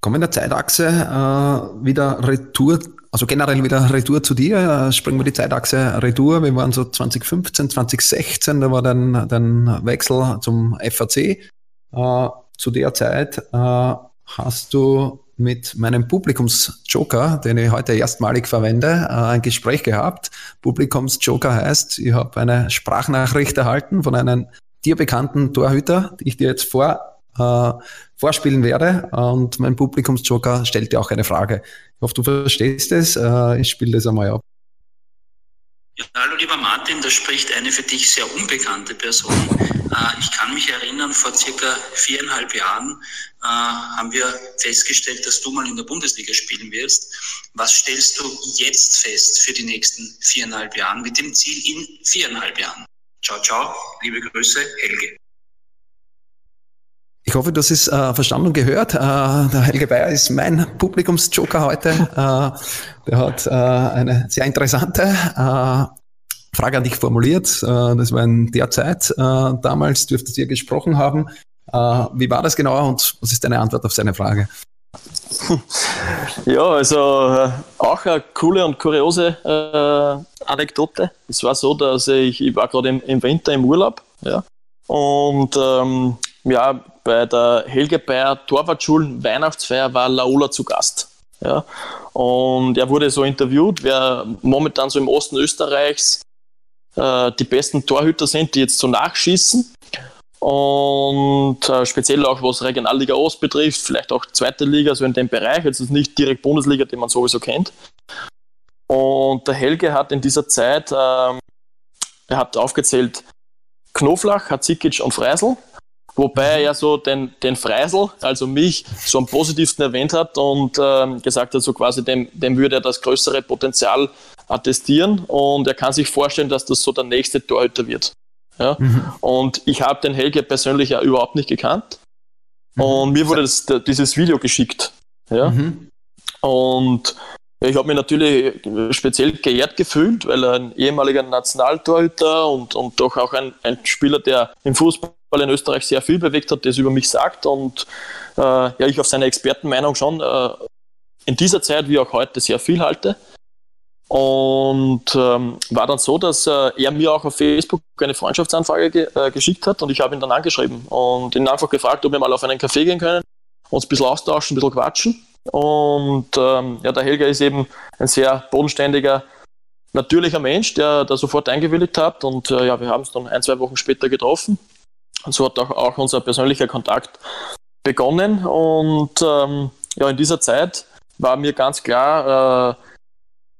Kommen in der Zeitachse äh, wieder Retour, also generell wieder Retour zu dir. Äh, springen wir die Zeitachse Retour. Wir waren so 2015, 2016, da war dann der Wechsel zum FAC. Äh, zu der Zeit äh, hast du mit meinem Publikumsjoker, den ich heute erstmalig verwende, äh, ein Gespräch gehabt. Publikumsjoker heißt, ich habe eine Sprachnachricht erhalten von einem dir bekannten Torhüter, die ich dir jetzt vor, äh, vorspielen werde. Und mein Publikumsjoker stellt dir auch eine Frage. Ich hoffe, du verstehst es. Äh, ich spiele das einmal ab. Ja, hallo lieber Martin, da spricht eine für dich sehr unbekannte Person. Äh, ich kann mich erinnern, vor circa viereinhalb Jahren äh, haben wir festgestellt, dass du mal in der Bundesliga spielen wirst. Was stellst du jetzt fest für die nächsten viereinhalb Jahre mit dem Ziel in viereinhalb Jahren? Ciao, ciao, liebe Grüße, Helge. Ich hoffe, hast es äh, verstanden und gehört. Äh, der Helge Bayer ist mein Publikumsjoker heute. Äh, der hat äh, eine sehr interessante äh, Frage an dich formuliert. Äh, das war in der Zeit. damals dürftest ihr gesprochen haben. wie war das genau und was ist deine Antwort auf seine Frage? Ja, also auch eine coole und kuriose Anekdote. Es war so, dass ich, ich war gerade im, im Winter im Urlaub ja, und ähm, ja, bei der Helge Bayer Torwartschulen Weihnachtsfeier war Laola zu Gast. Ja. Und er wurde so interviewt, wer momentan so im Osten Österreichs äh, die besten Torhüter sind, die jetzt so nachschießen. Und äh, speziell auch was Regionalliga Ost betrifft, vielleicht auch zweite Liga, so in dem Bereich. Jetzt ist nicht direkt Bundesliga, den man sowieso kennt. Und der Helge hat in dieser Zeit, ähm, er hat aufgezählt, Knoflach, Hatzikic und Freisel. Wobei er so den, den Freisel, also mich, so am positivsten erwähnt hat und ähm, gesagt hat, so quasi dem, dem würde er das größere Potenzial attestieren und er kann sich vorstellen, dass das so der nächste Torhüter wird. Ja? Mhm. Und ich habe den Helge persönlich ja überhaupt nicht gekannt. Mhm. Und mir wurde das, dieses Video geschickt. Ja? Mhm. Und ich habe mich natürlich speziell geehrt gefühlt, weil er ein ehemaliger Nationaltorhüter und, und doch auch ein, ein Spieler, der im Fußball in Österreich sehr viel bewegt hat, das über mich sagt und äh, ja, ich auf seine Expertenmeinung schon äh, in dieser Zeit wie auch heute sehr viel halte. Und ähm, war dann so, dass äh, er mir auch auf Facebook eine Freundschaftsanfrage ge äh, geschickt hat und ich habe ihn dann angeschrieben und ihn einfach gefragt, ob wir mal auf einen Café gehen können, uns ein bisschen austauschen, ein bisschen quatschen. Und ähm, ja, der Helga ist eben ein sehr bodenständiger, natürlicher Mensch, der da sofort eingewilligt hat. Und äh, ja, wir haben es dann ein, zwei Wochen später getroffen. Und so hat auch, auch unser persönlicher Kontakt begonnen. Und ähm, ja, in dieser Zeit war mir ganz klar, äh,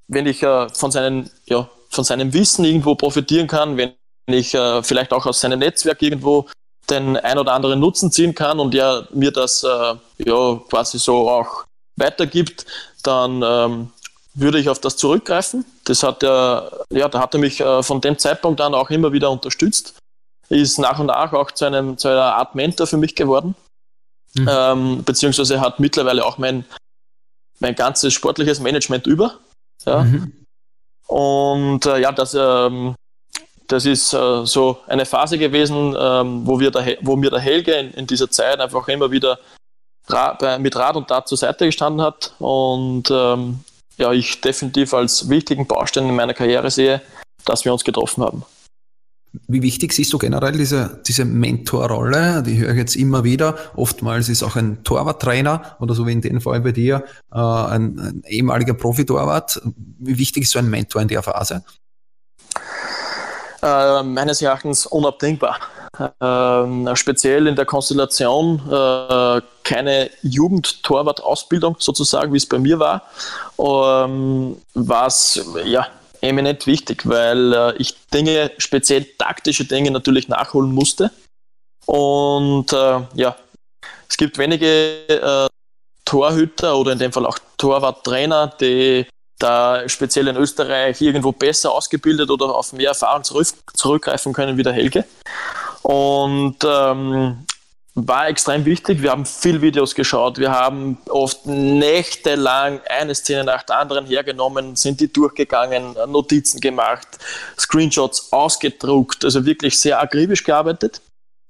wenn ich äh, von, seinen, ja, von seinem Wissen irgendwo profitieren kann, wenn ich äh, vielleicht auch aus seinem Netzwerk irgendwo den ein oder anderen Nutzen ziehen kann und er mir das äh, ja quasi so auch weitergibt, dann ähm, würde ich auf das zurückgreifen. Das hat er, ja, da hat er mich äh, von dem Zeitpunkt an auch immer wieder unterstützt. Ist nach und nach auch zu, einem, zu einer Art Mentor für mich geworden. Mhm. Ähm, beziehungsweise hat mittlerweile auch mein, mein ganzes sportliches Management über. Ja. Mhm. Und äh, ja, das, ähm, das ist äh, so eine Phase gewesen, ähm, wo, wir der, wo mir der Helge in, in dieser Zeit einfach immer wieder mit Rat und Tat zur Seite gestanden hat und ähm, ja, ich definitiv als wichtigen Baustein in meiner Karriere sehe, dass wir uns getroffen haben. Wie wichtig siehst du generell diese, diese Mentorrolle? Die höre ich jetzt immer wieder. Oftmals ist auch ein Torwarttrainer oder so wie in dem Fall bei dir äh, ein, ein ehemaliger Profitorwart. Wie wichtig ist so ein Mentor in der Phase? Äh, meines Erachtens unabdingbar. Äh, speziell in der Konstellation äh, keine Jugendtorwart-Ausbildung sozusagen, wie es bei mir war, ähm, was ja eminent wichtig, weil äh, ich Dinge, speziell taktische Dinge natürlich nachholen musste. Und äh, ja, es gibt wenige äh, Torhüter oder in dem Fall auch Torwarttrainer, die da speziell in Österreich irgendwo besser ausgebildet oder auf mehr Erfahrung zurück, zurückgreifen können wie der Helge. Und ähm, war extrem wichtig. Wir haben viel Videos geschaut. Wir haben oft nächtelang eine Szene nach der anderen hergenommen, sind die durchgegangen, Notizen gemacht, Screenshots ausgedruckt, also wirklich sehr akribisch gearbeitet.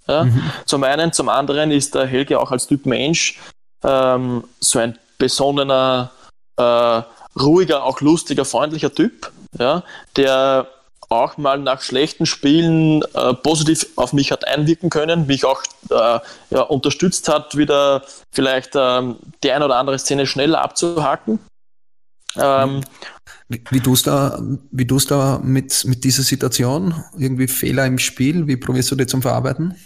Ja. Mhm. Zum einen, zum anderen ist der Helge auch als Typ Mensch ähm, so ein besonnener, äh, ruhiger, auch lustiger, freundlicher Typ, ja, der auch mal nach schlechten Spielen äh, positiv auf mich hat einwirken können, mich auch äh, ja, unterstützt hat, wieder vielleicht ähm, die eine oder andere Szene schneller abzuhaken. Ähm, wie, wie tust du da, wie tust da mit, mit dieser Situation? Irgendwie Fehler im Spiel? Wie probierst du die zum Verarbeiten?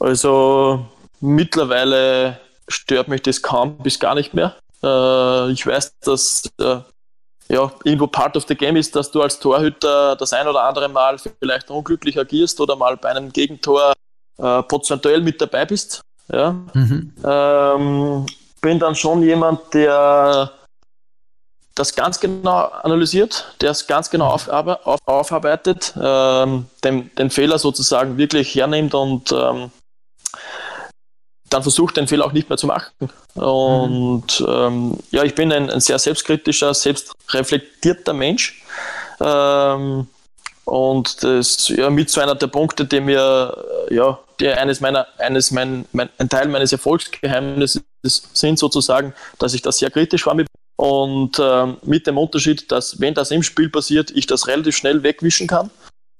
Also mittlerweile stört mich das kaum bis gar nicht mehr. Äh, ich weiß, dass äh, ja, irgendwo part of the game ist, dass du als Torhüter das ein oder andere Mal vielleicht unglücklich agierst oder mal bei einem Gegentor äh, prozentuell mit dabei bist. Ja. Mhm. Ähm, bin dann schon jemand, der das ganz genau analysiert, der es ganz genau auf, auf, aufarbeitet, ähm, den, den Fehler sozusagen wirklich hernimmt und ähm, dann versucht, den Fehler auch nicht mehr zu machen. Und mhm. ähm, ja, ich bin ein, ein, sehr selbstkritischer, selbstreflektierter Mensch. Ähm, und das ja mit so einer der Punkte, die mir, ja, die eines meiner, eines mein, mein, ein Teil meines Erfolgsgeheimnisses sind sozusagen, dass ich da sehr kritisch war mit und ähm, mit dem Unterschied, dass wenn das im Spiel passiert, ich das relativ schnell wegwischen kann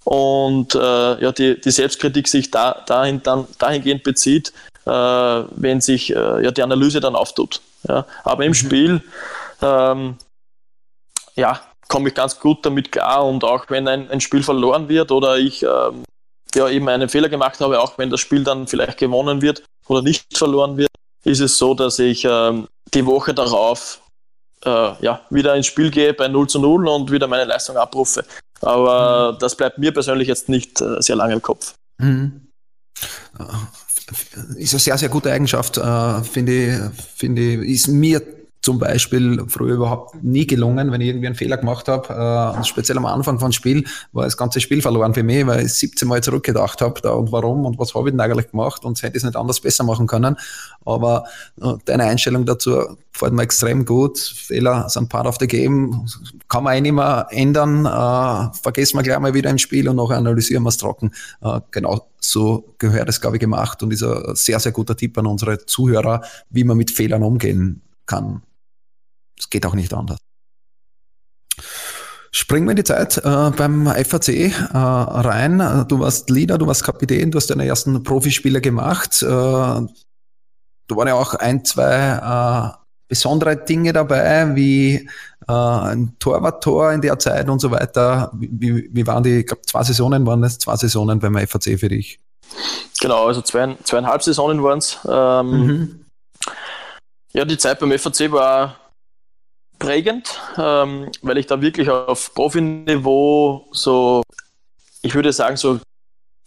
und äh, ja, die, die Selbstkritik sich da, dahin, dann, dahingehend bezieht, äh, wenn sich äh, ja, die Analyse dann auftut. Ja. Aber im mhm. Spiel ähm, ja, komme ich ganz gut damit klar und auch wenn ein, ein Spiel verloren wird oder ich ähm, ja, eben einen Fehler gemacht habe, auch wenn das Spiel dann vielleicht gewonnen wird oder nicht verloren wird, ist es so, dass ich ähm, die Woche darauf äh, ja, wieder ins Spiel gehe bei 0 zu 0 und wieder meine Leistung abrufe. Aber mhm. das bleibt mir persönlich jetzt nicht äh, sehr lange im Kopf. Mhm ist eine sehr, sehr gute Eigenschaft, äh, finde ich, finde ich, ist mir zum Beispiel früher überhaupt nie gelungen, wenn ich irgendwie einen Fehler gemacht habe. Äh, speziell am Anfang von Spiel war das ganze Spiel verloren für mich, weil ich 17 Mal zurückgedacht habe, da und warum und was habe ich denn eigentlich gemacht und hätte es nicht anders besser machen können. Aber äh, deine Einstellung dazu gefällt mir extrem gut. Fehler sind part of the game, kann man eh nicht mehr ändern. Äh, vergessen wir gleich mal wieder im Spiel und nachher analysieren wir es trocken. Äh, genau so gehört es, glaube ich, gemacht und ist ein sehr, sehr guter Tipp an unsere Zuhörer, wie man mit Fehlern umgehen kann. Es geht auch nicht anders. Springen wir in die Zeit äh, beim FAC äh, rein. Du warst Leader, du warst Kapitän, du hast deine ersten Profispiele gemacht. Äh, da waren ja auch ein, zwei äh, besondere Dinge dabei, wie äh, ein Torwarttor in der Zeit und so weiter. Wie, wie waren die, ich glaube, zwei Saisonen waren es, zwei Saisonen beim FAC für dich? Genau, also zwei, zweieinhalb Saisonen waren es. Ähm, mhm. Ja, die Zeit beim FAC war prägend, ähm, weil ich da wirklich auf Profiniveau so, ich würde sagen, so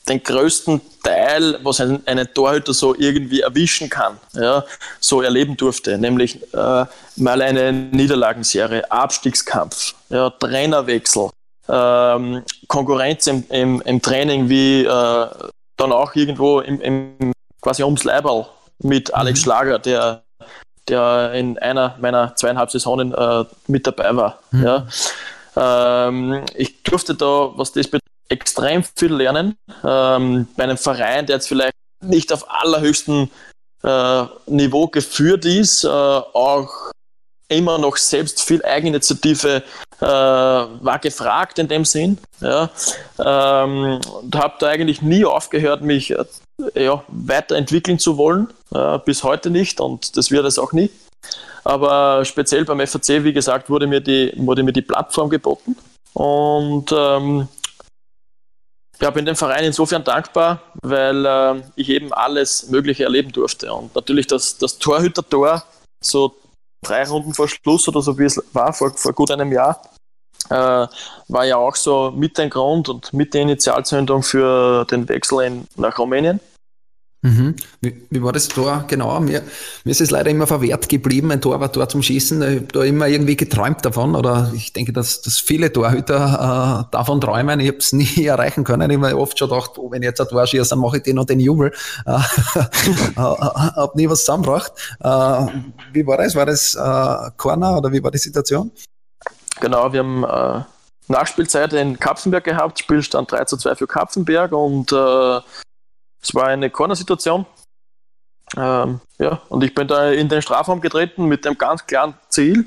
den größten Teil, was ein, einen Torhüter so irgendwie erwischen kann, ja, so erleben durfte, nämlich äh, mal eine Niederlagenserie, Abstiegskampf, ja, Trainerwechsel, ähm, Konkurrenz im, im, im, Training, wie äh, dann auch irgendwo im, im quasi ums Leiberl mit Alex mhm. Schlager, der der in einer meiner zweieinhalb Saisonen äh, mit dabei war. Mhm. Ja. Ähm, ich durfte da, was das betrifft, extrem viel lernen. Ähm, bei einem Verein, der jetzt vielleicht nicht auf allerhöchstem äh, Niveau geführt ist, äh, auch immer noch selbst viel Eigeninitiative, äh, war gefragt in dem Sinn. Ja, ähm, und habe da eigentlich nie aufgehört, mich äh, ja, weiterentwickeln zu wollen, äh, bis heute nicht und das wird es auch nie. Aber speziell beim FAC, wie gesagt, wurde mir die, wurde mir die Plattform geboten und ähm, ja, bin dem Verein insofern dankbar, weil äh, ich eben alles Mögliche erleben durfte. Und natürlich das, das Torhüter-Tor, so drei Runden vor Schluss oder so wie es war, vor, vor gut einem Jahr, äh, war ja auch so mit ein Grund und mit der Initialzündung für den Wechsel in, nach Rumänien. Mhm. Wie, wie, war das Tor genau? Mir, mir ist es leider immer verwehrt geblieben, ein Tor war Tor zum Schießen. Ich habe da immer irgendwie geträumt davon oder ich denke, dass, dass viele Torhüter äh, davon träumen. Ich habe es nie erreichen können. Ich habe oft schon gedacht, oh, wenn ich jetzt ein Tor schieße, dann mache ich den und den Jubel. Äh, äh, habe nie was zusammengebracht. Äh, wie war das? War das äh, Corner oder wie war die Situation? Genau, wir haben äh, Nachspielzeit in Kapfenberg gehabt, Spielstand 3 zu 2 für Kapfenberg und äh, es war eine Corner-Situation. Ähm, ja, und ich bin da in den Strafraum getreten mit dem ganz klaren Ziel,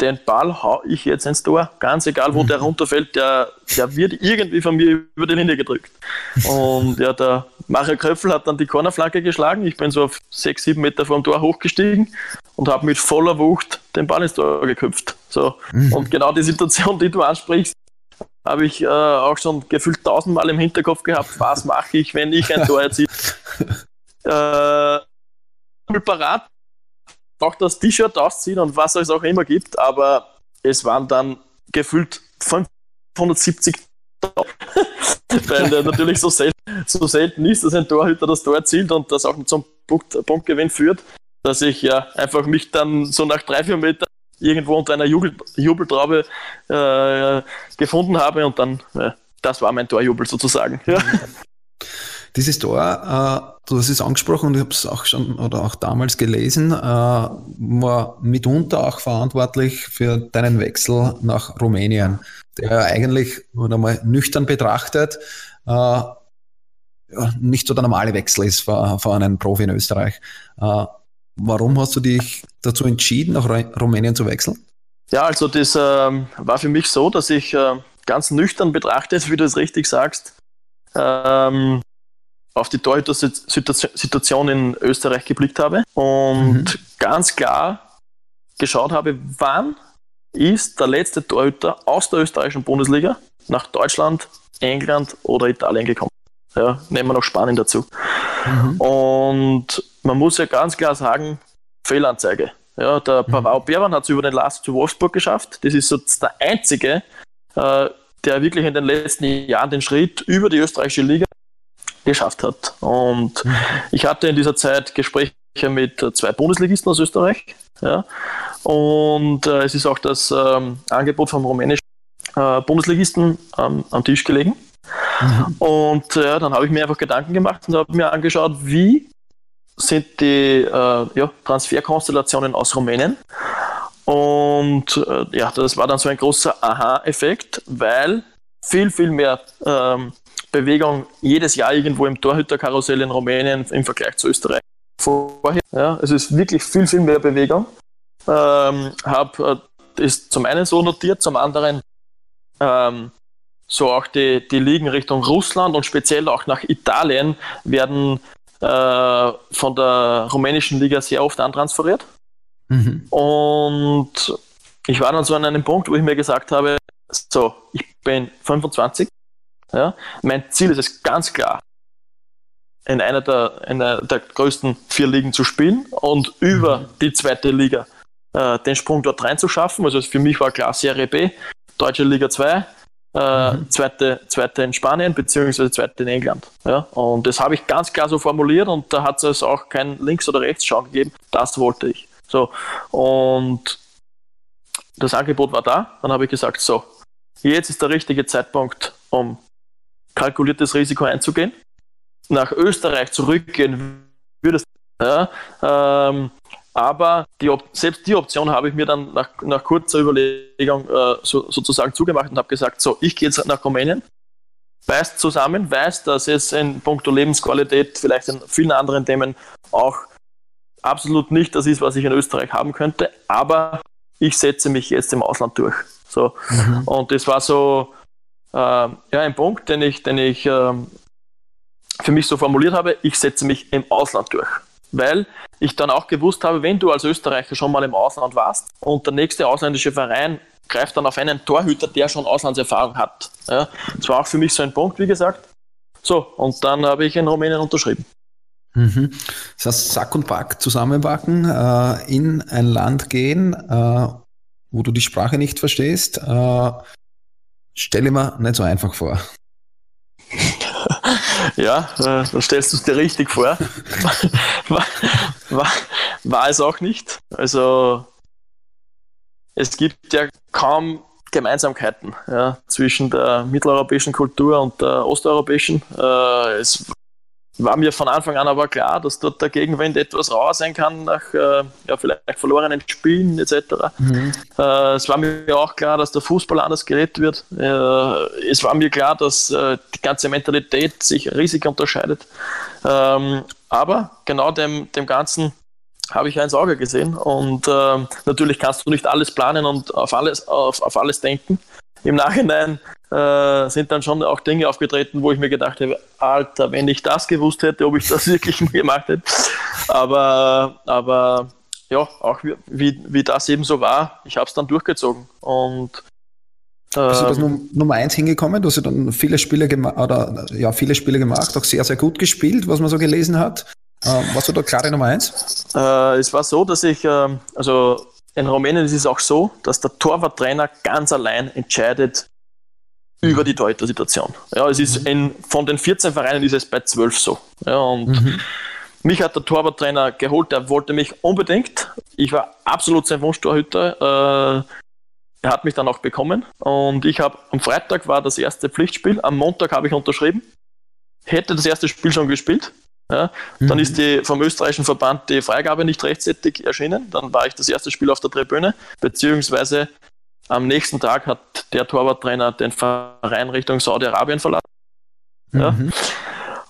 den Ball hau ich jetzt ins Tor. Ganz egal, wo der runterfällt, der, der wird irgendwie von mir über die Linie gedrückt. Und ja, der Mario Köpfel hat dann die Cornerflanke geschlagen. Ich bin so auf sechs, sieben Meter vom Tor hochgestiegen und habe mit voller Wucht den Ball ins Tor geköpft. So. Mhm. Und genau die Situation, die du ansprichst, habe ich äh, auch schon gefühlt tausendmal im Hinterkopf gehabt, was mache ich, wenn ich ein Tor erziele. äh, parat, auch das T-Shirt ausziehen und was es auch immer gibt, aber es waren dann gefühlt 570 weil der natürlich so selten, so selten ist, dass ein Torhüter das Tor erzielt und das auch zum Punkt, Punktgewinn führt, dass ich ja einfach mich dann so nach drei, vier Metern irgendwo unter einer Jubel, Jubeltraube äh, gefunden habe und dann, äh, das war mein Torjubel sozusagen. Ja. Dieses Tor, äh, du hast es angesprochen und ich habe es auch schon oder auch damals gelesen, äh, war mitunter auch verantwortlich für deinen Wechsel nach Rumänien, der eigentlich, wenn man mal nüchtern betrachtet, äh, ja, nicht so der normale Wechsel ist für, für einen Profi in Österreich. Äh, Warum hast du dich dazu entschieden, nach Rumänien zu wechseln? Ja, also das ähm, war für mich so, dass ich äh, ganz nüchtern betrachtet, wie du es richtig sagst, ähm, auf die Torhüter-Situation in Österreich geblickt habe und mhm. ganz klar geschaut habe, wann ist der letzte Torhüter aus der österreichischen Bundesliga nach Deutschland, England oder Italien gekommen. Ja, nehmen wir noch Spanien dazu. Mhm. Und man muss ja ganz klar sagen, Fehlanzeige. Ja, der mhm. Pavao Berwan hat es über den Last zu Wolfsburg geschafft. Das ist so der einzige, äh, der wirklich in den letzten Jahren den Schritt über die österreichische Liga geschafft hat. Und mhm. ich hatte in dieser Zeit Gespräche mit zwei Bundesligisten aus Österreich. Ja, und äh, es ist auch das ähm, Angebot vom rumänischen äh, Bundesligisten ähm, am Tisch gelegen. Mhm. Und äh, dann habe ich mir einfach Gedanken gemacht und habe mir angeschaut, wie sind die äh, ja, Transferkonstellationen aus Rumänien. Und äh, ja, das war dann so ein großer Aha-Effekt, weil viel, viel mehr ähm, Bewegung jedes Jahr irgendwo im Torhüterkarussell in Rumänien im Vergleich zu Österreich vorher. Ja, es ist wirklich viel, viel mehr Bewegung. Ähm, habe äh, ist zum einen so notiert, zum anderen ähm, so auch die, die Ligen Richtung Russland und speziell auch nach Italien werden äh, von der rumänischen Liga sehr oft antransferiert. Mhm. Und ich war dann so an einem Punkt, wo ich mir gesagt habe, so, ich bin 25, ja, mein Ziel ist es ganz klar, in einer der, einer der größten vier Ligen zu spielen und über mhm. die zweite Liga äh, den Sprung dort reinzuschaffen. Also für mich war klar Serie B, Deutsche Liga 2, äh, mhm. zweite, zweite in Spanien beziehungsweise zweite in England. Ja? Und das habe ich ganz klar so formuliert und da hat es auch kein Links- oder Rechtsschauen gegeben. Das wollte ich. So. Und das Angebot war da. Dann habe ich gesagt, so, jetzt ist der richtige Zeitpunkt, um kalkuliertes Risiko einzugehen. Nach Österreich zurückgehen würde es. Ja, ähm, aber die selbst die Option habe ich mir dann nach, nach kurzer Überlegung äh, so, sozusagen zugemacht und habe gesagt, so, ich gehe jetzt nach Rumänien, weiß zusammen, weiß, dass es in puncto Lebensqualität, vielleicht in vielen anderen Themen auch absolut nicht das ist, was ich in Österreich haben könnte, aber ich setze mich jetzt im Ausland durch. So. Mhm. Und das war so äh, ja, ein Punkt, den ich, den ich äh, für mich so formuliert habe, ich setze mich im Ausland durch. Weil ich dann auch gewusst habe, wenn du als Österreicher schon mal im Ausland warst und der nächste ausländische Verein greift dann auf einen Torhüter, der schon Auslandserfahrung hat. Ja, das war auch für mich so ein Punkt, wie gesagt. So, und dann habe ich in Rumänien unterschrieben. Mhm. Das heißt, Sack und Pack zusammenpacken, äh, in ein Land gehen, äh, wo du die Sprache nicht verstehst, äh, stelle mir nicht so einfach vor. Ja, äh, da stellst du es dir richtig vor. war, war, war, es auch nicht. Also es gibt ja kaum Gemeinsamkeiten ja, zwischen der mitteleuropäischen Kultur und der osteuropäischen. Äh, es war mir von Anfang an aber klar, dass dort der Gegenwind etwas rauer sein kann nach äh, ja, vielleicht verlorenen Spielen etc. Mhm. Äh, es war mir auch klar, dass der Fußball anders geredet wird. Äh, es war mir klar, dass äh, die ganze Mentalität sich riesig unterscheidet. Ähm, aber genau dem, dem Ganzen habe ich ins Auge gesehen. Und ähm, natürlich kannst du nicht alles planen und auf alles, auf, auf alles denken. Im Nachhinein äh, sind dann schon auch Dinge aufgetreten, wo ich mir gedacht habe, Alter, wenn ich das gewusst hätte, ob ich das wirklich gemacht hätte. Aber, aber ja, auch wie, wie, wie das eben so war, ich habe es dann durchgezogen. Und bist du das Nummer eins hingekommen? Du hast ja dann viele Spiele gemacht oder ja, viele Spiele gemacht, auch sehr, sehr gut gespielt, was man so gelesen hat. Äh, warst du da klare Nummer eins? Äh, es war so, dass ich, äh, also in Rumänien ist es auch so, dass der Torwarttrainer ganz allein entscheidet, über die Torhüter-Situation. Ja, es ist mhm. in, von den 14 Vereinen ist es bei 12 so. Ja, und mhm. mich hat der Torwarttrainer geholt, der wollte mich unbedingt. Ich war absolut sein Wunschtorhüter. Äh, er hat mich dann auch bekommen und ich habe am Freitag war das erste Pflichtspiel, am Montag habe ich unterschrieben, hätte das erste Spiel schon gespielt. Ja, mhm. Dann ist die, vom österreichischen Verband die Freigabe nicht rechtzeitig erschienen. Dann war ich das erste Spiel auf der Tribüne, beziehungsweise am nächsten Tag hat der Torwarttrainer den Verein Richtung Saudi-Arabien verlassen. Ja. Mhm.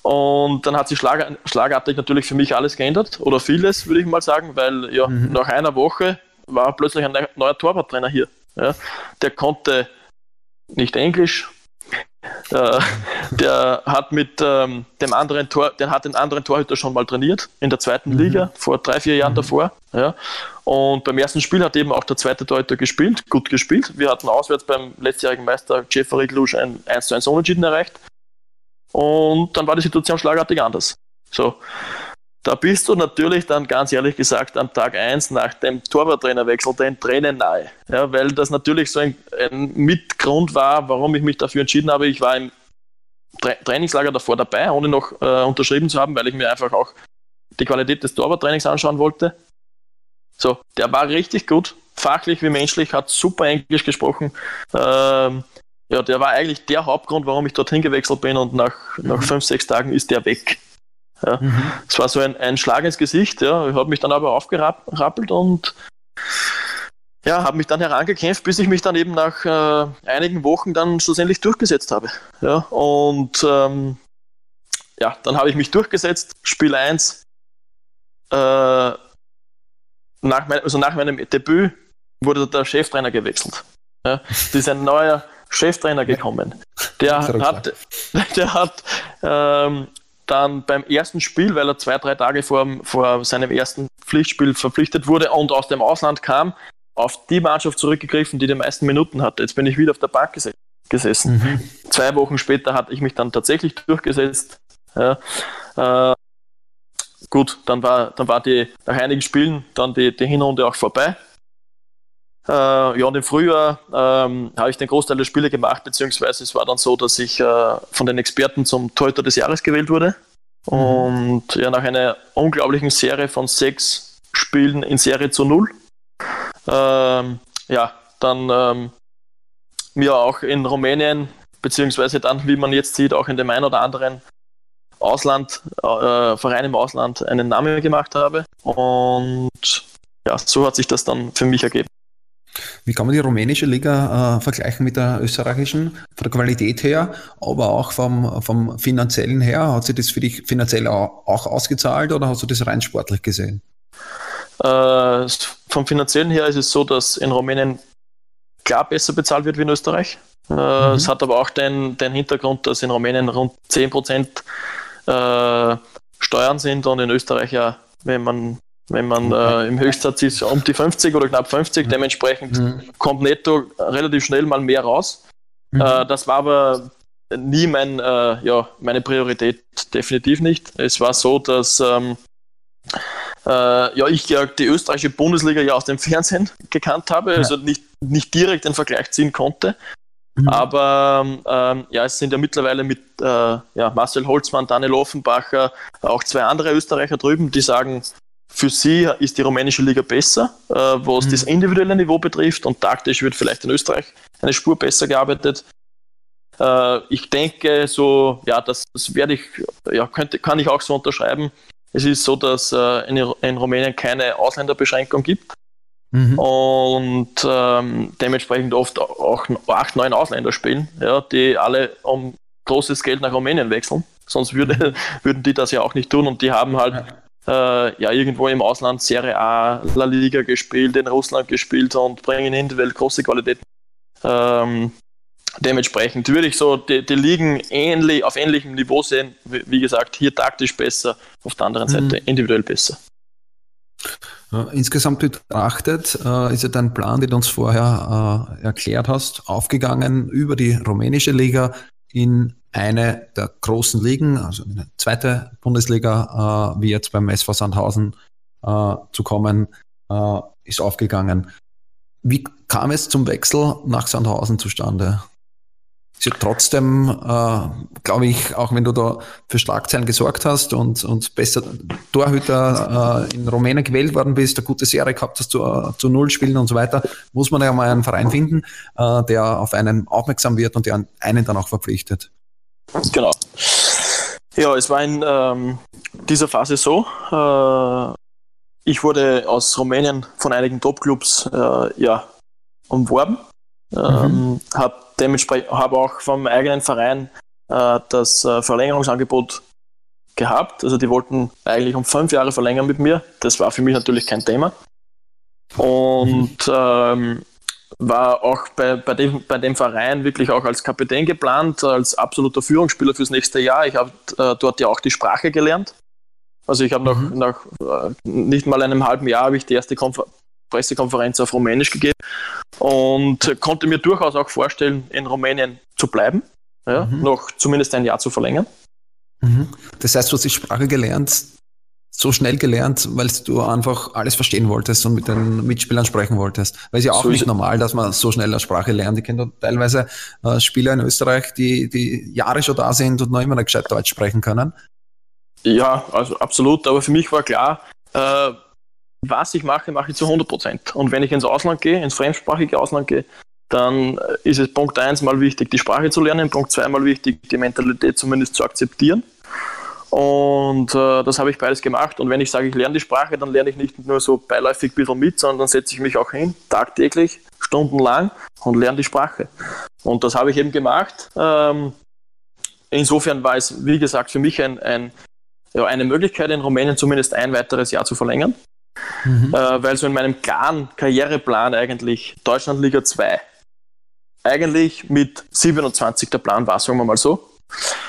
Und dann hat sich schlag, schlagartig natürlich für mich alles geändert oder vieles, würde ich mal sagen, weil ja, mhm. nach einer Woche war plötzlich ein neuer Torwarttrainer hier. Ja. Der konnte nicht Englisch, äh, der hat mit ähm, dem anderen Tor, der hat den anderen Torhüter schon mal trainiert in der zweiten mhm. Liga vor drei, vier Jahren mhm. davor. Ja. Und beim ersten Spiel hat eben auch der zweite Torhüter gespielt, gut gespielt. Wir hatten auswärts beim letztjährigen Meister Jeffrey Glusch ein 1 zu 1 Unentschieden erreicht. Und dann war die Situation schlagartig anders. So. Da bist du natürlich dann ganz ehrlich gesagt am Tag 1 nach dem Torwarttrainerwechsel den Tränen nahe. Ja, weil das natürlich so ein, ein Mitgrund war, warum ich mich dafür entschieden habe. Ich war im Tra Trainingslager davor dabei, ohne noch äh, unterschrieben zu haben, weil ich mir einfach auch die Qualität des Torwarttrainings anschauen wollte. So, der war richtig gut, fachlich wie menschlich, hat super Englisch gesprochen. Ähm, ja, der war eigentlich der Hauptgrund, warum ich dorthin gewechselt bin und nach, mhm. nach fünf, sechs Tagen ist der weg. Ja. Mhm. Es war so ein, ein Schlag ins Gesicht, ja. Ich habe mich dann aber aufgerappelt und ja, habe mich dann herangekämpft, bis ich mich dann eben nach äh, einigen Wochen dann schlussendlich durchgesetzt habe. Ja, und ähm, ja, dann habe ich mich durchgesetzt. Spiel 1. Äh, nach, mein, also nach meinem Debüt wurde der Cheftrainer gewechselt. Ja, es ist ein neuer Cheftrainer gekommen. Der hat, der hat ähm, dann beim ersten Spiel, weil er zwei, drei Tage vor, vor seinem ersten Pflichtspiel verpflichtet wurde und aus dem Ausland kam, auf die Mannschaft zurückgegriffen, die die meisten Minuten hatte. Jetzt bin ich wieder auf der Bank gesessen. Mhm. Zwei Wochen später hatte ich mich dann tatsächlich durchgesetzt. Ja, äh, gut, dann war, dann war die, nach einigen Spielen dann die, die Hinrunde auch vorbei. Äh, ja, und im Frühjahr ähm, habe ich den Großteil der Spiele gemacht, beziehungsweise es war dann so, dass ich äh, von den Experten zum Torhüter des Jahres gewählt wurde. Mhm. Und ja, nach einer unglaublichen Serie von sechs Spielen in Serie zu null, ähm, ja, dann ähm, mir auch in Rumänien, beziehungsweise dann, wie man jetzt sieht, auch in dem einen oder anderen Ausland, äh, Verein im Ausland einen Namen gemacht habe. Und ja, so hat sich das dann für mich ergeben. Wie kann man die rumänische Liga äh, vergleichen mit der österreichischen? Von der Qualität her, aber auch vom, vom finanziellen her. Hat sich das für dich finanziell auch, ausgezahlt oder hast du das rein sportlich gesehen? Äh, vom finanziellen her ist es so, dass in Rumänien klar besser bezahlt wird wie in Österreich. Äh, mhm. Es hat aber auch den, den Hintergrund, dass in Rumänien rund 10% äh, Steuern sind und in Österreich ja, wenn man, wenn man äh, im Höchstsatz ist, um die 50 oder knapp 50. Mhm. Dementsprechend mhm. kommt netto relativ schnell mal mehr raus. Mhm. Äh, das war aber nie mein, äh, ja, meine Priorität, definitiv nicht. Es war so, dass ähm, äh, ja, ich ja die österreichische Bundesliga ja aus dem Fernsehen gekannt habe, also nicht, nicht direkt den Vergleich ziehen konnte. Mhm. Aber ähm, ja, es sind ja mittlerweile mit äh, ja, Marcel Holzmann, Daniel Offenbacher, auch zwei andere Österreicher drüben, die sagen, für sie ist die rumänische Liga besser, äh, was mhm. das individuelle Niveau betrifft und taktisch wird vielleicht in Österreich eine Spur besser gearbeitet. Äh, ich denke, so, ja, das, das werde ich, ja, könnte, kann ich auch so unterschreiben. Es ist so, dass äh, in, in Rumänien keine Ausländerbeschränkung gibt. Mhm. Und ähm, dementsprechend oft auch acht, neun Ausländer spielen, ja, die alle um großes Geld nach Rumänien wechseln. Sonst würde, mhm. würden die das ja auch nicht tun und die haben halt ja. Äh, ja irgendwo im Ausland Serie A, La Liga gespielt, in Russland gespielt und bringen individuell große Qualität. Ähm, dementsprechend würde ich so die, die Ligen ähnlich, auf ähnlichem Niveau sehen. Wie, wie gesagt, hier taktisch besser, auf der anderen mhm. Seite individuell besser. Insgesamt betrachtet äh, ist ja dein Plan, den du uns vorher äh, erklärt hast, aufgegangen über die rumänische Liga in eine der großen Ligen, also in eine zweite Bundesliga, äh, wie jetzt beim SV Sandhausen zu kommen, ist aufgegangen. Wie kam es zum Wechsel nach Sandhausen zustande? Ist ja trotzdem, äh, glaube ich, auch wenn du da für Schlagzeilen gesorgt hast und, und besser Torhüter äh, in Rumänien gewählt worden bist, eine gute Serie gehabt hast zu, äh, zu Null spielen und so weiter, muss man ja mal einen Verein finden, äh, der auf einen aufmerksam wird und der einen dann auch verpflichtet. Genau. Ja, es war in ähm, dieser Phase so. Äh, ich wurde aus Rumänien von einigen Topclubs ja, umworben. Mhm. Ähm, habe dementsprechend habe auch vom eigenen Verein äh, das äh, Verlängerungsangebot gehabt. Also die wollten eigentlich um fünf Jahre verlängern mit mir. Das war für mich natürlich kein Thema. Und mhm. ähm, war auch bei, bei, dem, bei dem Verein wirklich auch als Kapitän geplant, als absoluter Führungsspieler fürs nächste Jahr. Ich habe äh, dort ja auch die Sprache gelernt. Also ich habe mhm. nach, nach äh, nicht mal einem halben Jahr habe ich die erste Konfer Pressekonferenz auf Rumänisch gegeben und konnte mir durchaus auch vorstellen, in Rumänien zu bleiben, ja, mhm. noch zumindest ein Jahr zu verlängern. Mhm. Das heißt, du hast die Sprache gelernt, so schnell gelernt, weil du einfach alles verstehen wolltest und mit den Mitspielern sprechen wolltest. Weil es ja auch so nicht normal, dass man so schnell eine Sprache lernt. Ich kenne teilweise äh, Spieler in Österreich, die, die Jahre schon da sind und noch immer nicht gescheit Deutsch sprechen können. Ja, also absolut. Aber für mich war klar, äh, was ich mache, mache ich zu 100 Prozent. Und wenn ich ins Ausland gehe, ins fremdsprachige Ausland gehe, dann ist es Punkt 1 mal wichtig, die Sprache zu lernen, Punkt 2 mal wichtig, die Mentalität zumindest zu akzeptieren. Und äh, das habe ich beides gemacht. Und wenn ich sage, ich lerne die Sprache, dann lerne ich nicht nur so beiläufig ein bisschen mit, sondern dann setze ich mich auch hin, tagtäglich, stundenlang und lerne die Sprache. Und das habe ich eben gemacht. Ähm, insofern war es, wie gesagt, für mich ein, ein, ja, eine Möglichkeit, in Rumänien zumindest ein weiteres Jahr zu verlängern mhm. äh, weil so in meinem klaren Karriereplan eigentlich Deutschland Liga 2 eigentlich mit 27 der Plan war, sagen wir mal so.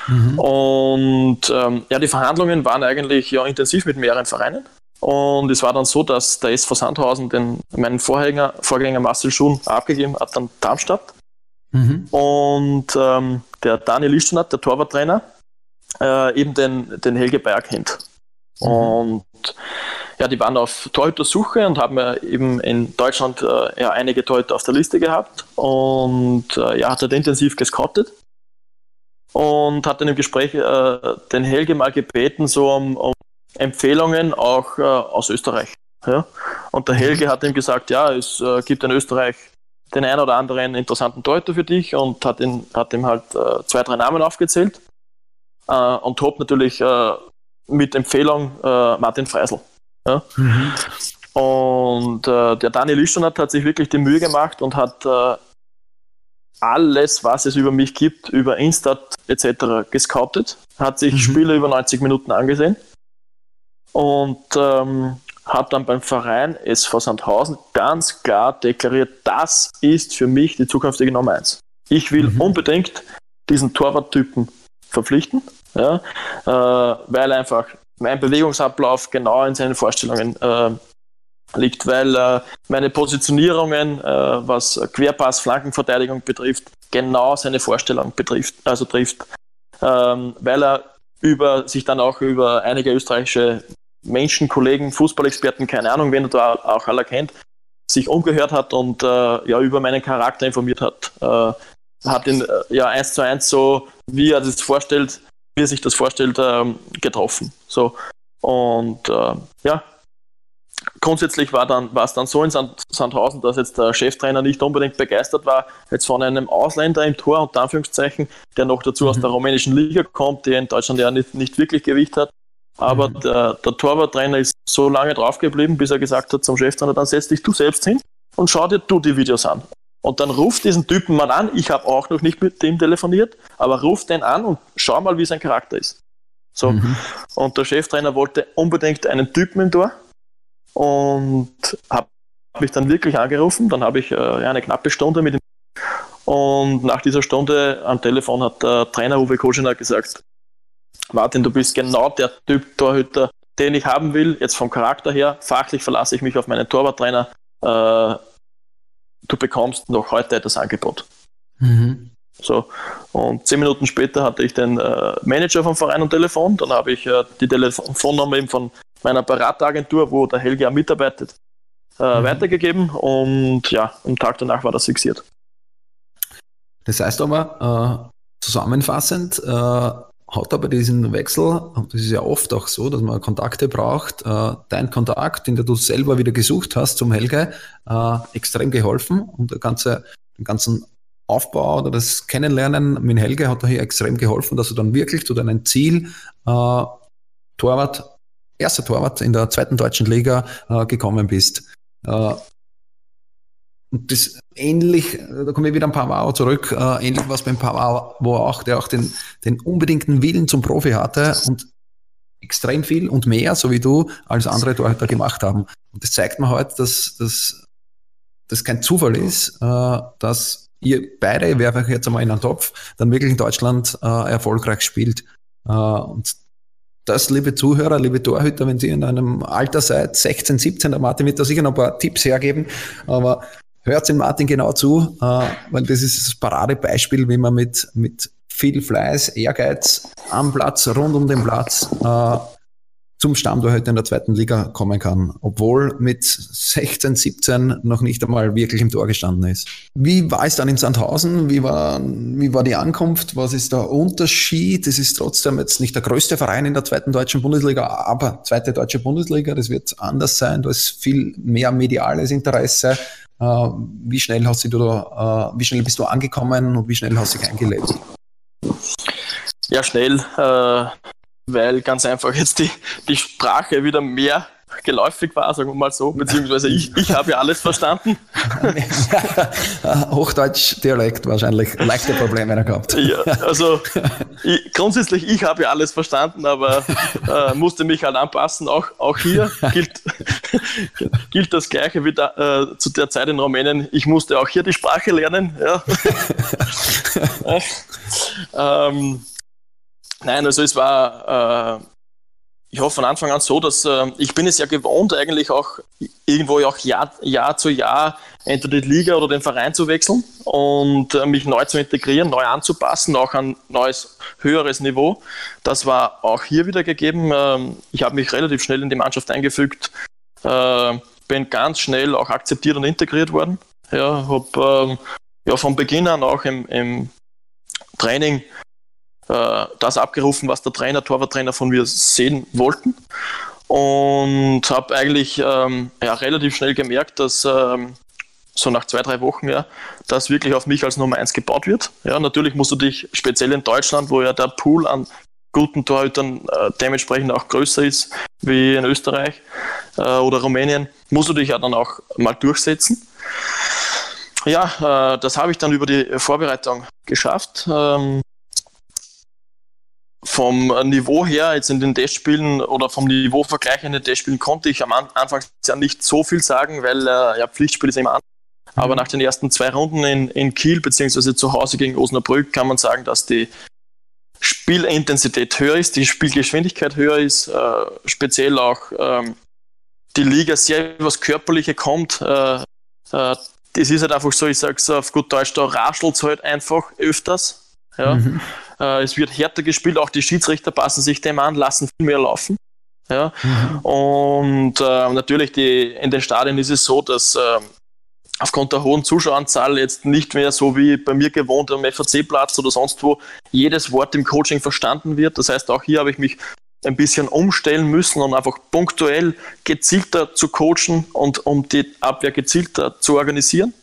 Mhm. Und ähm, ja, die Verhandlungen waren eigentlich ja intensiv mit mehreren Vereinen. Und es war dann so, dass der SV Sandhausen den, meinen Vorgänger, Vorgänger Marcel Schuhn abgegeben hat an Darmstadt. Mhm. Und ähm, der Daniel Ischtonat, der Torwarttrainer, äh, eben den, den Helge Bayer kennt. Mhm. Und ja, die waren auf Torhüter-Suche und haben ja eben in Deutschland äh, ja, einige Torhüter auf der Liste gehabt und äh, ja, hat halt intensiv gescoutet und hat dann im Gespräch äh, den Helge mal gebeten, so um, um Empfehlungen auch äh, aus Österreich. Ja? Und der Helge mhm. hat ihm gesagt, ja, es äh, gibt in Österreich den einen oder anderen interessanten Torhüter für dich und hat, ihn, hat ihm halt äh, zwei, drei Namen aufgezählt. und top natürlich mit Empfehlung Martin Freisel. Ja? Mhm. Und äh, der Daniel Ischonat hat sich wirklich die Mühe gemacht und hat äh, alles, was es über mich gibt, über Instat etc. gescoutet, hat sich mhm. Spiele über 90 Minuten angesehen und ähm, habe dann beim Verein SV Sandhausen ganz klar deklariert, das ist für mich die zukünftige Nummer 1. Ich will mhm. unbedingt diesen Torwarttypen verpflichten, ja, äh, weil einfach mein Bewegungsablauf genau in seinen Vorstellungen äh, liegt, weil äh, meine Positionierungen, äh, was Querpass, Flankenverteidigung betrifft, genau seine Vorstellung betrifft, also trifft, ähm, weil er über sich dann auch über einige österreichische Menschen, Kollegen, Fußballexperten, keine Ahnung, wen er da auch alle kennt, sich umgehört hat und äh, ja über meinen Charakter informiert hat. Äh, hat ihn äh, ja eins zu eins so, wie er das vorstellt, wie er sich das vorstellt, ähm, getroffen. So. Und äh, ja, grundsätzlich war, dann, war es dann so in Sand, Sandhausen, dass jetzt der Cheftrainer nicht unbedingt begeistert war, jetzt von einem Ausländer im Tor, unter Anführungszeichen, der noch dazu mhm. aus der rumänischen Liga kommt, der in Deutschland ja nicht, nicht wirklich Gewicht hat. Aber mhm. der, der Torwarttrainer ist so lange draufgeblieben, bis er gesagt hat zum Cheftrainer, dann setz dich du selbst hin und schau dir du die Videos an. Und dann ruft diesen Typen mal an, ich habe auch noch nicht mit dem telefoniert, aber ruft den an und schau mal, wie sein Charakter ist. So. Mhm. Und der Cheftrainer wollte unbedingt einen Typen im Tor, und habe mich dann wirklich angerufen. Dann habe ich äh, eine knappe Stunde mit ihm. Und nach dieser Stunde am Telefon hat der Trainer Uwe Koschiner gesagt, Martin, du bist genau der Typ Torhüter, den ich haben will, jetzt vom Charakter her. Fachlich verlasse ich mich auf meinen Torwarttrainer. Äh, du bekommst noch heute das Angebot. Mhm. So, und zehn Minuten später hatte ich den äh, Manager vom Verein am Telefon. Dann habe ich äh, die Telefonnummer eben von meiner Berateragentur, wo der Helge mitarbeitet, äh, mhm. weitergegeben und ja, am Tag danach war das fixiert. Das heißt aber, äh, zusammenfassend, äh, hat aber diesen Wechsel, das ist ja oft auch so, dass man Kontakte braucht, äh, dein Kontakt, den du selber wieder gesucht hast zum Helge, äh, extrem geholfen und der ganze, den ganzen Aufbau oder das Kennenlernen mit Helge hat hier extrem geholfen, dass du dann wirklich zu deinem Ziel äh, Torwart erster Torwart in der zweiten deutschen Liga äh, gekommen bist. Äh, und das ähnlich, da komme ich wieder ein paar Mal zurück, äh, ähnlich was beim Pavao, wo auch, der auch den, den unbedingten Willen zum Profi hatte und extrem viel und mehr, so wie du, als andere Torhüter gemacht haben. Und das zeigt mir halt, dass dass das kein Zufall ist, äh, dass ihr beide, ich werfe euch jetzt einmal in einen Topf, dann wirklich in Deutschland äh, erfolgreich spielt. Äh, und das, liebe Zuhörer, liebe Torhüter, wenn Sie in einem Alter seid, 16, 17, der Martin wird da sicher noch ein paar Tipps hergeben, aber hört den Martin genau zu, äh, weil das ist das Paradebeispiel, wie man mit, mit viel Fleiß, Ehrgeiz am Platz, rund um den Platz äh, zum Stammtorhüter in der zweiten Liga kommen kann, obwohl mit 16, 17 noch nicht einmal wirklich im Tor gestanden ist. Wie war es dann in Sandhausen? Wie war, wie war die Ankunft? Was ist der Unterschied? Es ist trotzdem jetzt nicht der größte Verein in der zweiten deutschen Bundesliga, aber zweite deutsche Bundesliga, das wird anders sein. Da ist viel mehr mediales Interesse. Äh, wie schnell hast du da, äh, wie schnell bist du angekommen und wie schnell hast du dich eingelebt? Ja, schnell. Äh, weil ganz einfach jetzt die, die Sprache wieder mehr geläufig war, sagen wir mal so, beziehungsweise ich, ich habe ja alles verstanden. Hochdeutsch-Dialekt wahrscheinlich leichte Probleme gehabt. Ja, also ich, grundsätzlich, ich habe ja alles verstanden, aber äh, musste mich halt anpassen. Auch, auch hier gilt, gilt das Gleiche wie da, äh, zu der Zeit in Rumänien. Ich musste auch hier die Sprache lernen. Ja. ähm, Nein, also es war, äh, ich hoffe von Anfang an so, dass äh, ich bin es ja gewohnt, eigentlich auch irgendwo auch Jahr, Jahr zu Jahr entweder die Liga oder den Verein zu wechseln und äh, mich neu zu integrieren, neu anzupassen, auch an neues, höheres Niveau. Das war auch hier wieder gegeben. Ähm, ich habe mich relativ schnell in die Mannschaft eingefügt, äh, bin ganz schnell auch akzeptiert und integriert worden. Ja, habe ähm, ja, von Beginn an auch im, im Training äh, das abgerufen, was der Trainer, Torwarttrainer von mir sehen wollten. Und habe eigentlich ähm, ja, relativ schnell gemerkt, dass ähm, so nach zwei, drei Wochen, ja, dass wirklich auf mich als Nummer eins gebaut wird. Ja, natürlich musst du dich speziell in Deutschland, wo ja der Pool an guten Torhütern äh, dementsprechend auch größer ist wie in Österreich äh, oder Rumänien, musst du dich ja dann auch mal durchsetzen. Ja, äh, das habe ich dann über die Vorbereitung geschafft. Ähm, vom Niveau her, jetzt in den Testspielen oder vom Niveauvergleich in den Testspielen konnte ich am Anfang ja nicht so viel sagen, weil äh, ja, Pflichtspiel ist immer an. Mhm. Aber nach den ersten zwei Runden in, in Kiel beziehungsweise zu Hause gegen Osnabrück kann man sagen, dass die Spielintensität höher ist, die Spielgeschwindigkeit höher ist, äh, speziell auch ähm, die Liga sehr was Körperliche kommt. Äh, äh, das ist halt einfach so, ich sage es auf gut Deutsch, da raschelt es halt einfach öfters. Ja. Mhm. Äh, es wird härter gespielt, auch die Schiedsrichter passen sich dem an, lassen viel mehr laufen. Ja. Mhm. Und äh, natürlich die, in den Stadien ist es so, dass äh, aufgrund der hohen Zuschaueranzahl jetzt nicht mehr so wie bei mir gewohnt am FAC-Platz oder sonst wo jedes Wort im Coaching verstanden wird. Das heißt, auch hier habe ich mich ein bisschen umstellen müssen und einfach punktuell gezielter zu coachen und um die Abwehr gezielter zu organisieren.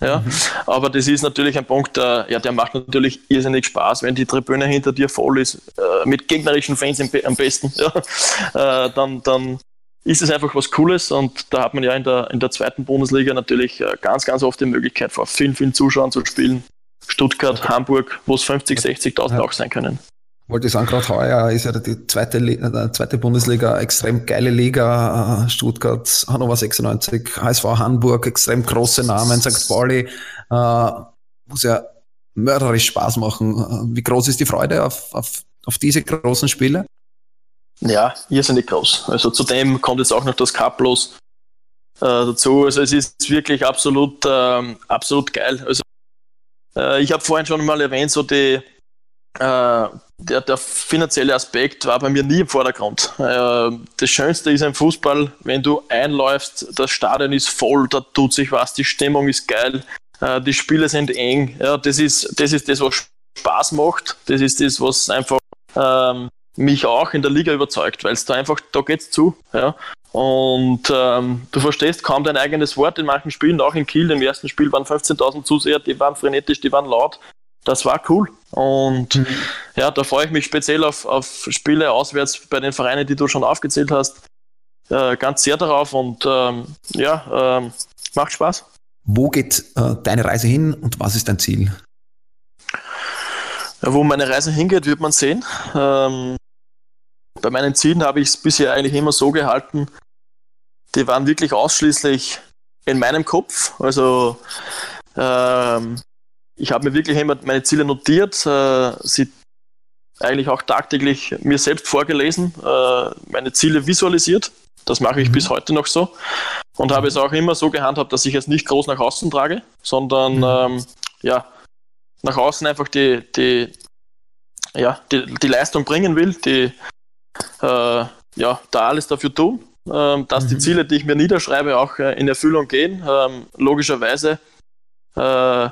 Ja, mhm. aber das ist natürlich ein Punkt, der, ja, der macht natürlich irrsinnig Spaß, wenn die Tribüne hinter dir voll ist, äh, mit gegnerischen Fans im, am besten, ja, äh, dann, dann ist es einfach was Cooles und da hat man ja in der, in der zweiten Bundesliga natürlich äh, ganz, ganz oft die Möglichkeit, vor vielen, vielen Zuschauern zu spielen. Stuttgart, Hamburg, wo es 50, 60.000 ja. auch sein können wollte ich sagen, gerade heuer ist ja die zweite, die äh, zweite Bundesliga extrem geile Liga. Stuttgart, Hannover 96, HSV Hamburg, extrem große Namen, St. Pauli, äh, muss ja mörderisch Spaß machen. Wie groß ist die Freude auf, auf, auf diese großen Spiele? Ja, irrsinnig groß. Also zudem kommt jetzt auch noch das Cup los äh, dazu. Also es ist wirklich absolut, ähm, absolut geil. Also äh, ich habe vorhin schon mal erwähnt, so die der, der, finanzielle Aspekt war bei mir nie im Vordergrund. Äh, das Schönste ist im Fußball, wenn du einläufst, das Stadion ist voll, da tut sich was, die Stimmung ist geil, äh, die Spiele sind eng. Ja, das, ist, das ist das, was Spaß macht. Das ist das, was einfach ähm, mich auch in der Liga überzeugt, weil es da einfach, da geht's zu. Ja. Und ähm, du verstehst kaum dein eigenes Wort in manchen Spielen, auch in Kiel. Im ersten Spiel waren 15.000 Zuseher, die waren frenetisch, die waren laut das war cool. Und mhm. ja, da freue ich mich speziell auf, auf Spiele auswärts bei den Vereinen, die du schon aufgezählt hast, äh, ganz sehr darauf und ähm, ja, ähm, macht Spaß. Wo geht äh, deine Reise hin und was ist dein Ziel? Ja, wo meine Reise hingeht, wird man sehen. Ähm, bei meinen Zielen habe ich es bisher eigentlich immer so gehalten, die waren wirklich ausschließlich in meinem Kopf. Also ähm, ich habe mir wirklich immer meine Ziele notiert, äh, sie eigentlich auch tagtäglich mir selbst vorgelesen, äh, meine Ziele visualisiert. Das mache ich mhm. bis heute noch so. Und habe es auch immer so gehandhabt, dass ich es nicht groß nach außen trage, sondern mhm. ähm, ja, nach außen einfach die, die, ja, die, die Leistung bringen will, die äh, ja, da alles dafür tun, ähm, dass mhm. die Ziele, die ich mir niederschreibe, auch äh, in Erfüllung gehen. Ähm, logischerweise äh,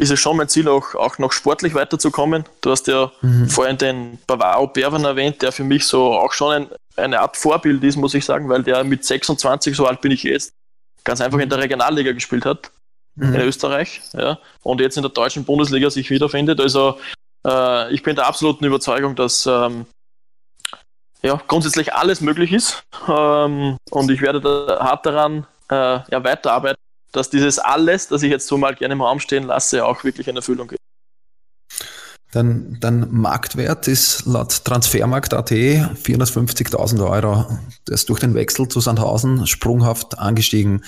ist es schon mein Ziel, auch, auch noch sportlich weiterzukommen. Du hast ja mhm. vorhin den Bavaro Berwan erwähnt, der für mich so auch schon ein, eine Art Vorbild ist, muss ich sagen, weil der mit 26, so alt bin ich jetzt, ganz einfach in der Regionalliga gespielt hat, mhm. in Österreich, ja, und jetzt in der deutschen Bundesliga sich wiederfindet. Also äh, ich bin der absoluten Überzeugung, dass ähm, ja, grundsätzlich alles möglich ist ähm, und ich werde da hart daran äh, ja, weiterarbeiten dass dieses alles, das ich jetzt so mal gerne im Raum stehen lasse, auch wirklich in Erfüllung geht. Dein, dein Marktwert ist laut Transfermarkt.at 450.000 Euro. Der ist durch den Wechsel zu Sandhausen sprunghaft angestiegen.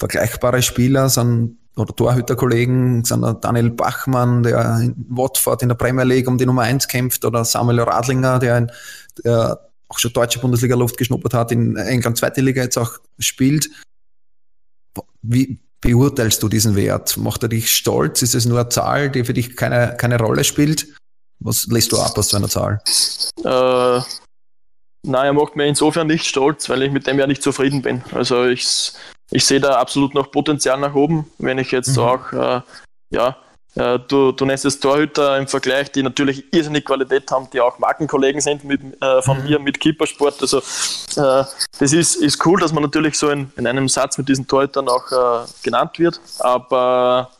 Vergleichbare Spieler sind oder Torhüterkollegen sind Daniel Bachmann, der in Watford in der Premier League um die Nummer 1 kämpft, oder Samuel Radlinger, der, in, der auch schon deutsche Bundesliga Luft geschnuppert hat, in England zweite Liga jetzt auch spielt. Wie beurteilst du diesen Wert? Macht er dich stolz? Ist es nur eine Zahl, die für dich keine, keine Rolle spielt? Was lässt du ab aus so einer Zahl? Äh, nein, er macht mir insofern nicht stolz, weil ich mit dem ja nicht zufrieden bin. Also ich, ich sehe da absolut noch Potenzial nach oben, wenn ich jetzt mhm. auch äh, ja, du, du nennst es Torhüter im Vergleich, die natürlich irrsinnig Qualität haben, die auch Markenkollegen sind mit, äh, von mhm. mir mit Keepersport. Also äh, das ist, ist cool, dass man natürlich so in, in einem Satz mit diesen Torhütern auch äh, genannt wird. Aber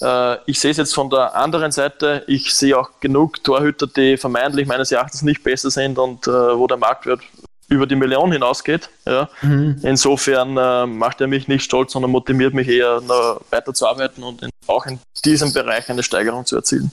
äh, ich sehe es jetzt von der anderen Seite. Ich sehe auch genug Torhüter, die vermeintlich meines Erachtens nicht besser sind und äh, wo der Marktwert über die Million hinausgeht. Ja. Mhm. Insofern äh, macht er mich nicht stolz, sondern motiviert mich eher, weiter zu arbeiten und in, auch in diesem Bereich eine Steigerung zu erzielen.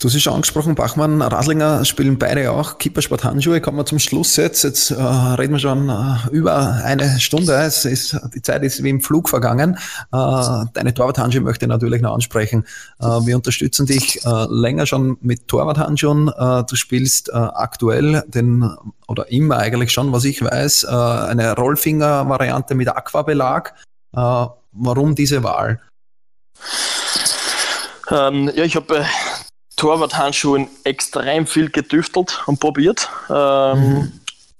Du hast es schon angesprochen, Bachmann, Radlinger spielen beide auch Kippersport Handschuhe. Kommen wir zum Schluss jetzt. Jetzt äh, reden wir schon äh, über eine Stunde. Es ist, die Zeit ist wie im Flug vergangen. Äh, deine Torwarthandschuhe möchte ich natürlich noch ansprechen. Äh, wir unterstützen dich äh, länger schon mit Torwarthandschuhen. Äh, du spielst aktuell den, oder immer eigentlich schon, was ich weiß, eine Rollfinger-Variante mit Aquabelag. warum diese Wahl? Ähm, ja, ich habe Torwarthandschuhen extrem viel getüftelt und probiert. Ähm, mhm.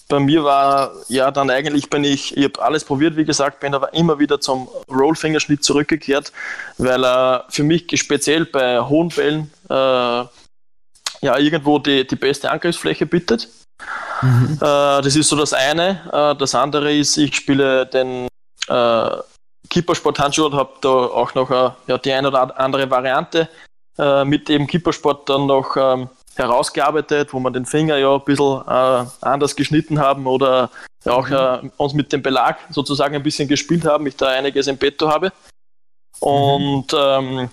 Bei mir war ja dann eigentlich bin ich, ich habe alles probiert, wie gesagt, bin aber immer wieder zum Rollfingerschnitt zurückgekehrt, weil er für mich speziell bei hohen Bällen äh, ja irgendwo die, die beste Angriffsfläche bietet. Mhm. Äh, das ist so das eine. Äh, das andere ist, ich spiele den äh, Keepersport-Handschuh und habe da auch noch äh, ja, die eine oder andere Variante äh, mit dem Kippersport dann noch ähm, herausgearbeitet, wo wir den Finger ja ein bisschen äh, anders geschnitten haben oder ja auch mhm. äh, uns mit dem Belag sozusagen ein bisschen gespielt haben, ich da einiges im Petto habe. Und mhm. ähm,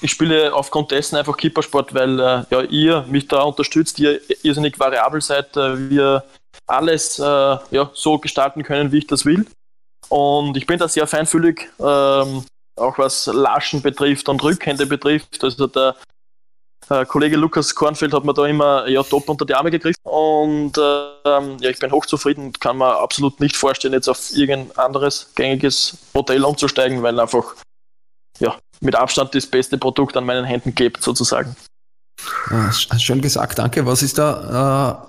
ich spiele aufgrund dessen einfach Kippersport, weil äh, ja, ihr mich da unterstützt, ihr irrsinnig variabel seid, äh, wir alles äh, ja, so gestalten können, wie ich das will. Und ich bin da sehr feinfühlig. Ähm, auch was Laschen betrifft und Rückhände betrifft. Also der äh, Kollege Lukas Kornfeld hat mir da immer ja, top unter die Arme gegriffen und ähm, ja, ich bin hochzufrieden und kann mir absolut nicht vorstellen, jetzt auf irgendein anderes gängiges Modell umzusteigen, weil einfach ja, mit Abstand das beste Produkt an meinen Händen gibt, sozusagen. Ja, schön gesagt, danke. Was ist da äh,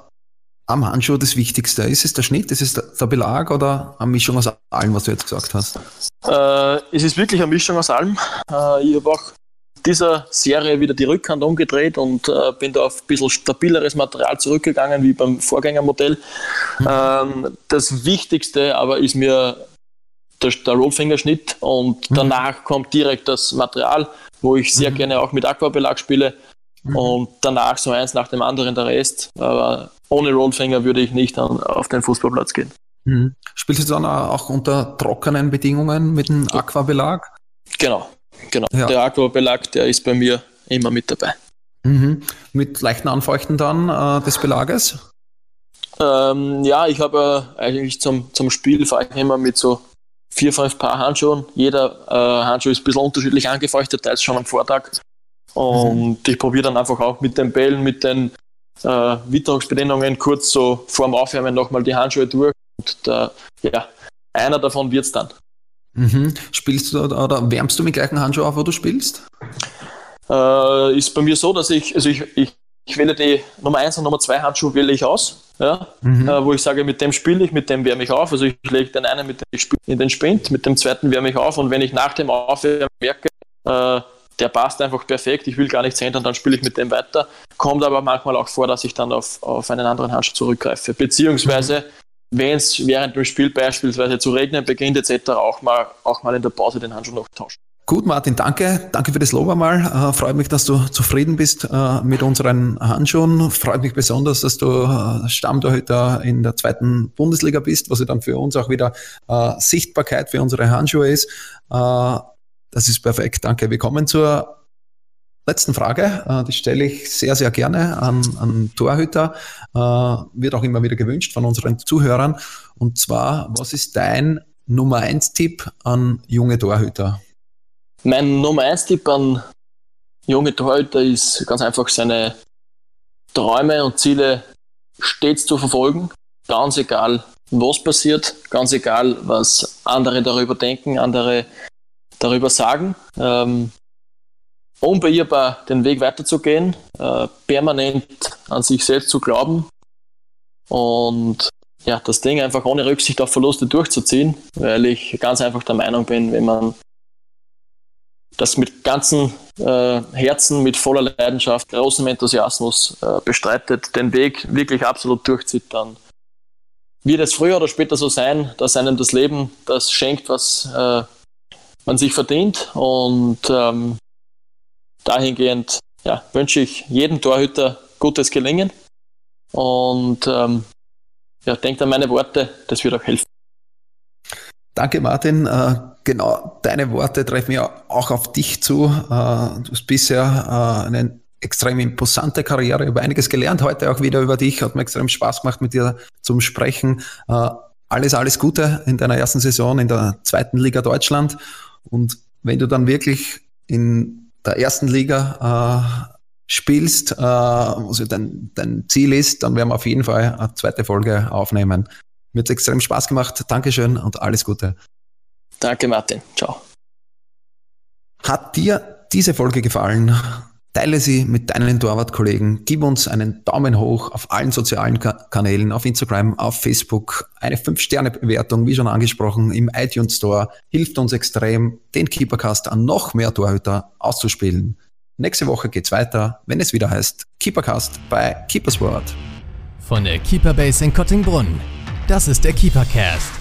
am Handschuh das Wichtigste? Ist es der Schnitt, ist es der Belag oder eine Mischung aus allem, was du jetzt gesagt hast? Äh, es ist wirklich eine Mischung aus allem. Äh, ich habe auch dieser Serie wieder die Rückhand umgedreht und äh, bin da auf ein bisschen stabileres Material zurückgegangen wie beim Vorgängermodell. Mhm. Ähm, das Wichtigste aber ist mir der, der Rollfingerschnitt und mhm. danach kommt direkt das Material, wo ich sehr mhm. gerne auch mit Aquabelag spiele. Mhm. Und danach so eins nach dem anderen der Rest. Aber ohne Rollfinger würde ich nicht an, auf den Fußballplatz gehen. Mhm. Spielst du dann auch unter trockenen Bedingungen mit dem Aquabelag? Genau, genau. Ja. Der Aquabelag, der ist bei mir immer mit dabei. Mhm. Mit leichten Anfeuchten dann äh, des Belages? Ähm, ja, ich habe äh, eigentlich zum, zum Spiel fahre ich immer mit so vier, fünf Paar Handschuhen. Jeder äh, Handschuh ist ein bisschen unterschiedlich angefeuchtet, teils schon am Vortag. Und mhm. ich probiere dann einfach auch mit den Bällen, mit den äh, Witterungsbedingungen kurz so vorm Aufwärmen nochmal die Handschuhe durch. Und der, ja, einer davon wird es dann. Mhm. Spielst du oder wärmst du mit gleichen Handschuh auf, wo du spielst? Äh, ist bei mir so, dass ich, also ich, ich, ich wähle die Nummer 1 und Nummer 2 Handschuhe wähle ich aus. Ja, mhm. äh, wo ich sage, mit dem spiele ich, mit dem wärme ich auf. Also ich lege den einen mit dem ich in den Spind, mit dem zweiten wärme ich auf und wenn ich nach dem Aufwärmen merke, äh, der passt einfach perfekt, ich will gar nichts ändern, dann spiele ich mit dem weiter. Kommt aber manchmal auch vor, dass ich dann auf, auf einen anderen Handschuh zurückgreife. Beziehungsweise, wenn es während dem Spiel beispielsweise zu regnen beginnt etc., auch mal, auch mal in der Pause den Handschuh noch tauschen. Gut, Martin, danke. Danke für das Lob einmal. Äh, freut mich, dass du zufrieden bist äh, mit unseren Handschuhen. Freut mich besonders, dass du äh, Stammtorhüter in der zweiten Bundesliga bist, was ja dann für uns auch wieder äh, Sichtbarkeit für unsere Handschuhe ist. Das ist perfekt, danke. Wir kommen zur letzten Frage. Äh, die stelle ich sehr, sehr gerne an, an Torhüter. Äh, wird auch immer wieder gewünscht von unseren Zuhörern. Und zwar, was ist dein Nummer 1 Tipp an junge Torhüter? Mein Nummer 1 Tipp an junge Torhüter ist ganz einfach seine Träume und Ziele stets zu verfolgen. Ganz egal, was passiert, ganz egal, was andere darüber denken, andere darüber sagen. Ähm, unbeirrbar den Weg weiterzugehen, äh, permanent an sich selbst zu glauben und ja, das Ding einfach ohne Rücksicht auf Verluste durchzuziehen, weil ich ganz einfach der Meinung bin, wenn man das mit ganzem äh, Herzen, mit voller Leidenschaft, großem Enthusiasmus äh, bestreitet, den Weg wirklich absolut durchzieht, dann wird es früher oder später so sein, dass einem das Leben das schenkt, was man sich verdient. Und ähm, dahingehend ja, wünsche ich jedem Torhüter gutes Gelingen. Und ähm, ja, denkt an meine Worte, das wird auch helfen. Danke, Martin. Äh, genau, deine Worte treffen ja auch auf dich zu. Äh, du hast bisher äh, einen extrem imposante Karriere, über einiges gelernt heute auch wieder über dich, hat mir extrem Spaß gemacht mit dir zum Sprechen. Äh, alles, alles Gute in deiner ersten Saison in der zweiten Liga Deutschland und wenn du dann wirklich in der ersten Liga äh, spielst, äh, was dein, dein Ziel ist, dann werden wir auf jeden Fall eine zweite Folge aufnehmen. Mir hat extrem Spaß gemacht. Dankeschön und alles Gute. Danke, Martin. Ciao. Hat dir diese Folge gefallen? Teile sie mit deinen Torwartkollegen. Gib uns einen Daumen hoch auf allen sozialen Kanälen, auf Instagram, auf Facebook. Eine 5-Sterne-Bewertung, wie schon angesprochen, im iTunes Store hilft uns extrem, den Keepercast an noch mehr Torhüter auszuspielen. Nächste Woche geht's weiter, wenn es wieder heißt Keepercast bei Keepersport. Von der Keeperbase in Kottingbrunn. Das ist der Keepercast.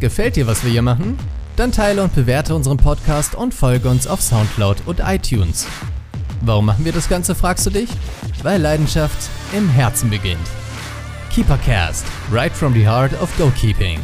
Gefällt dir, was wir hier machen? Dann teile und bewerte unseren Podcast und folge uns auf Soundcloud und iTunes. Warum machen wir das Ganze, fragst du dich? Weil Leidenschaft im Herzen beginnt. Keepercast, right from the heart of goalkeeping.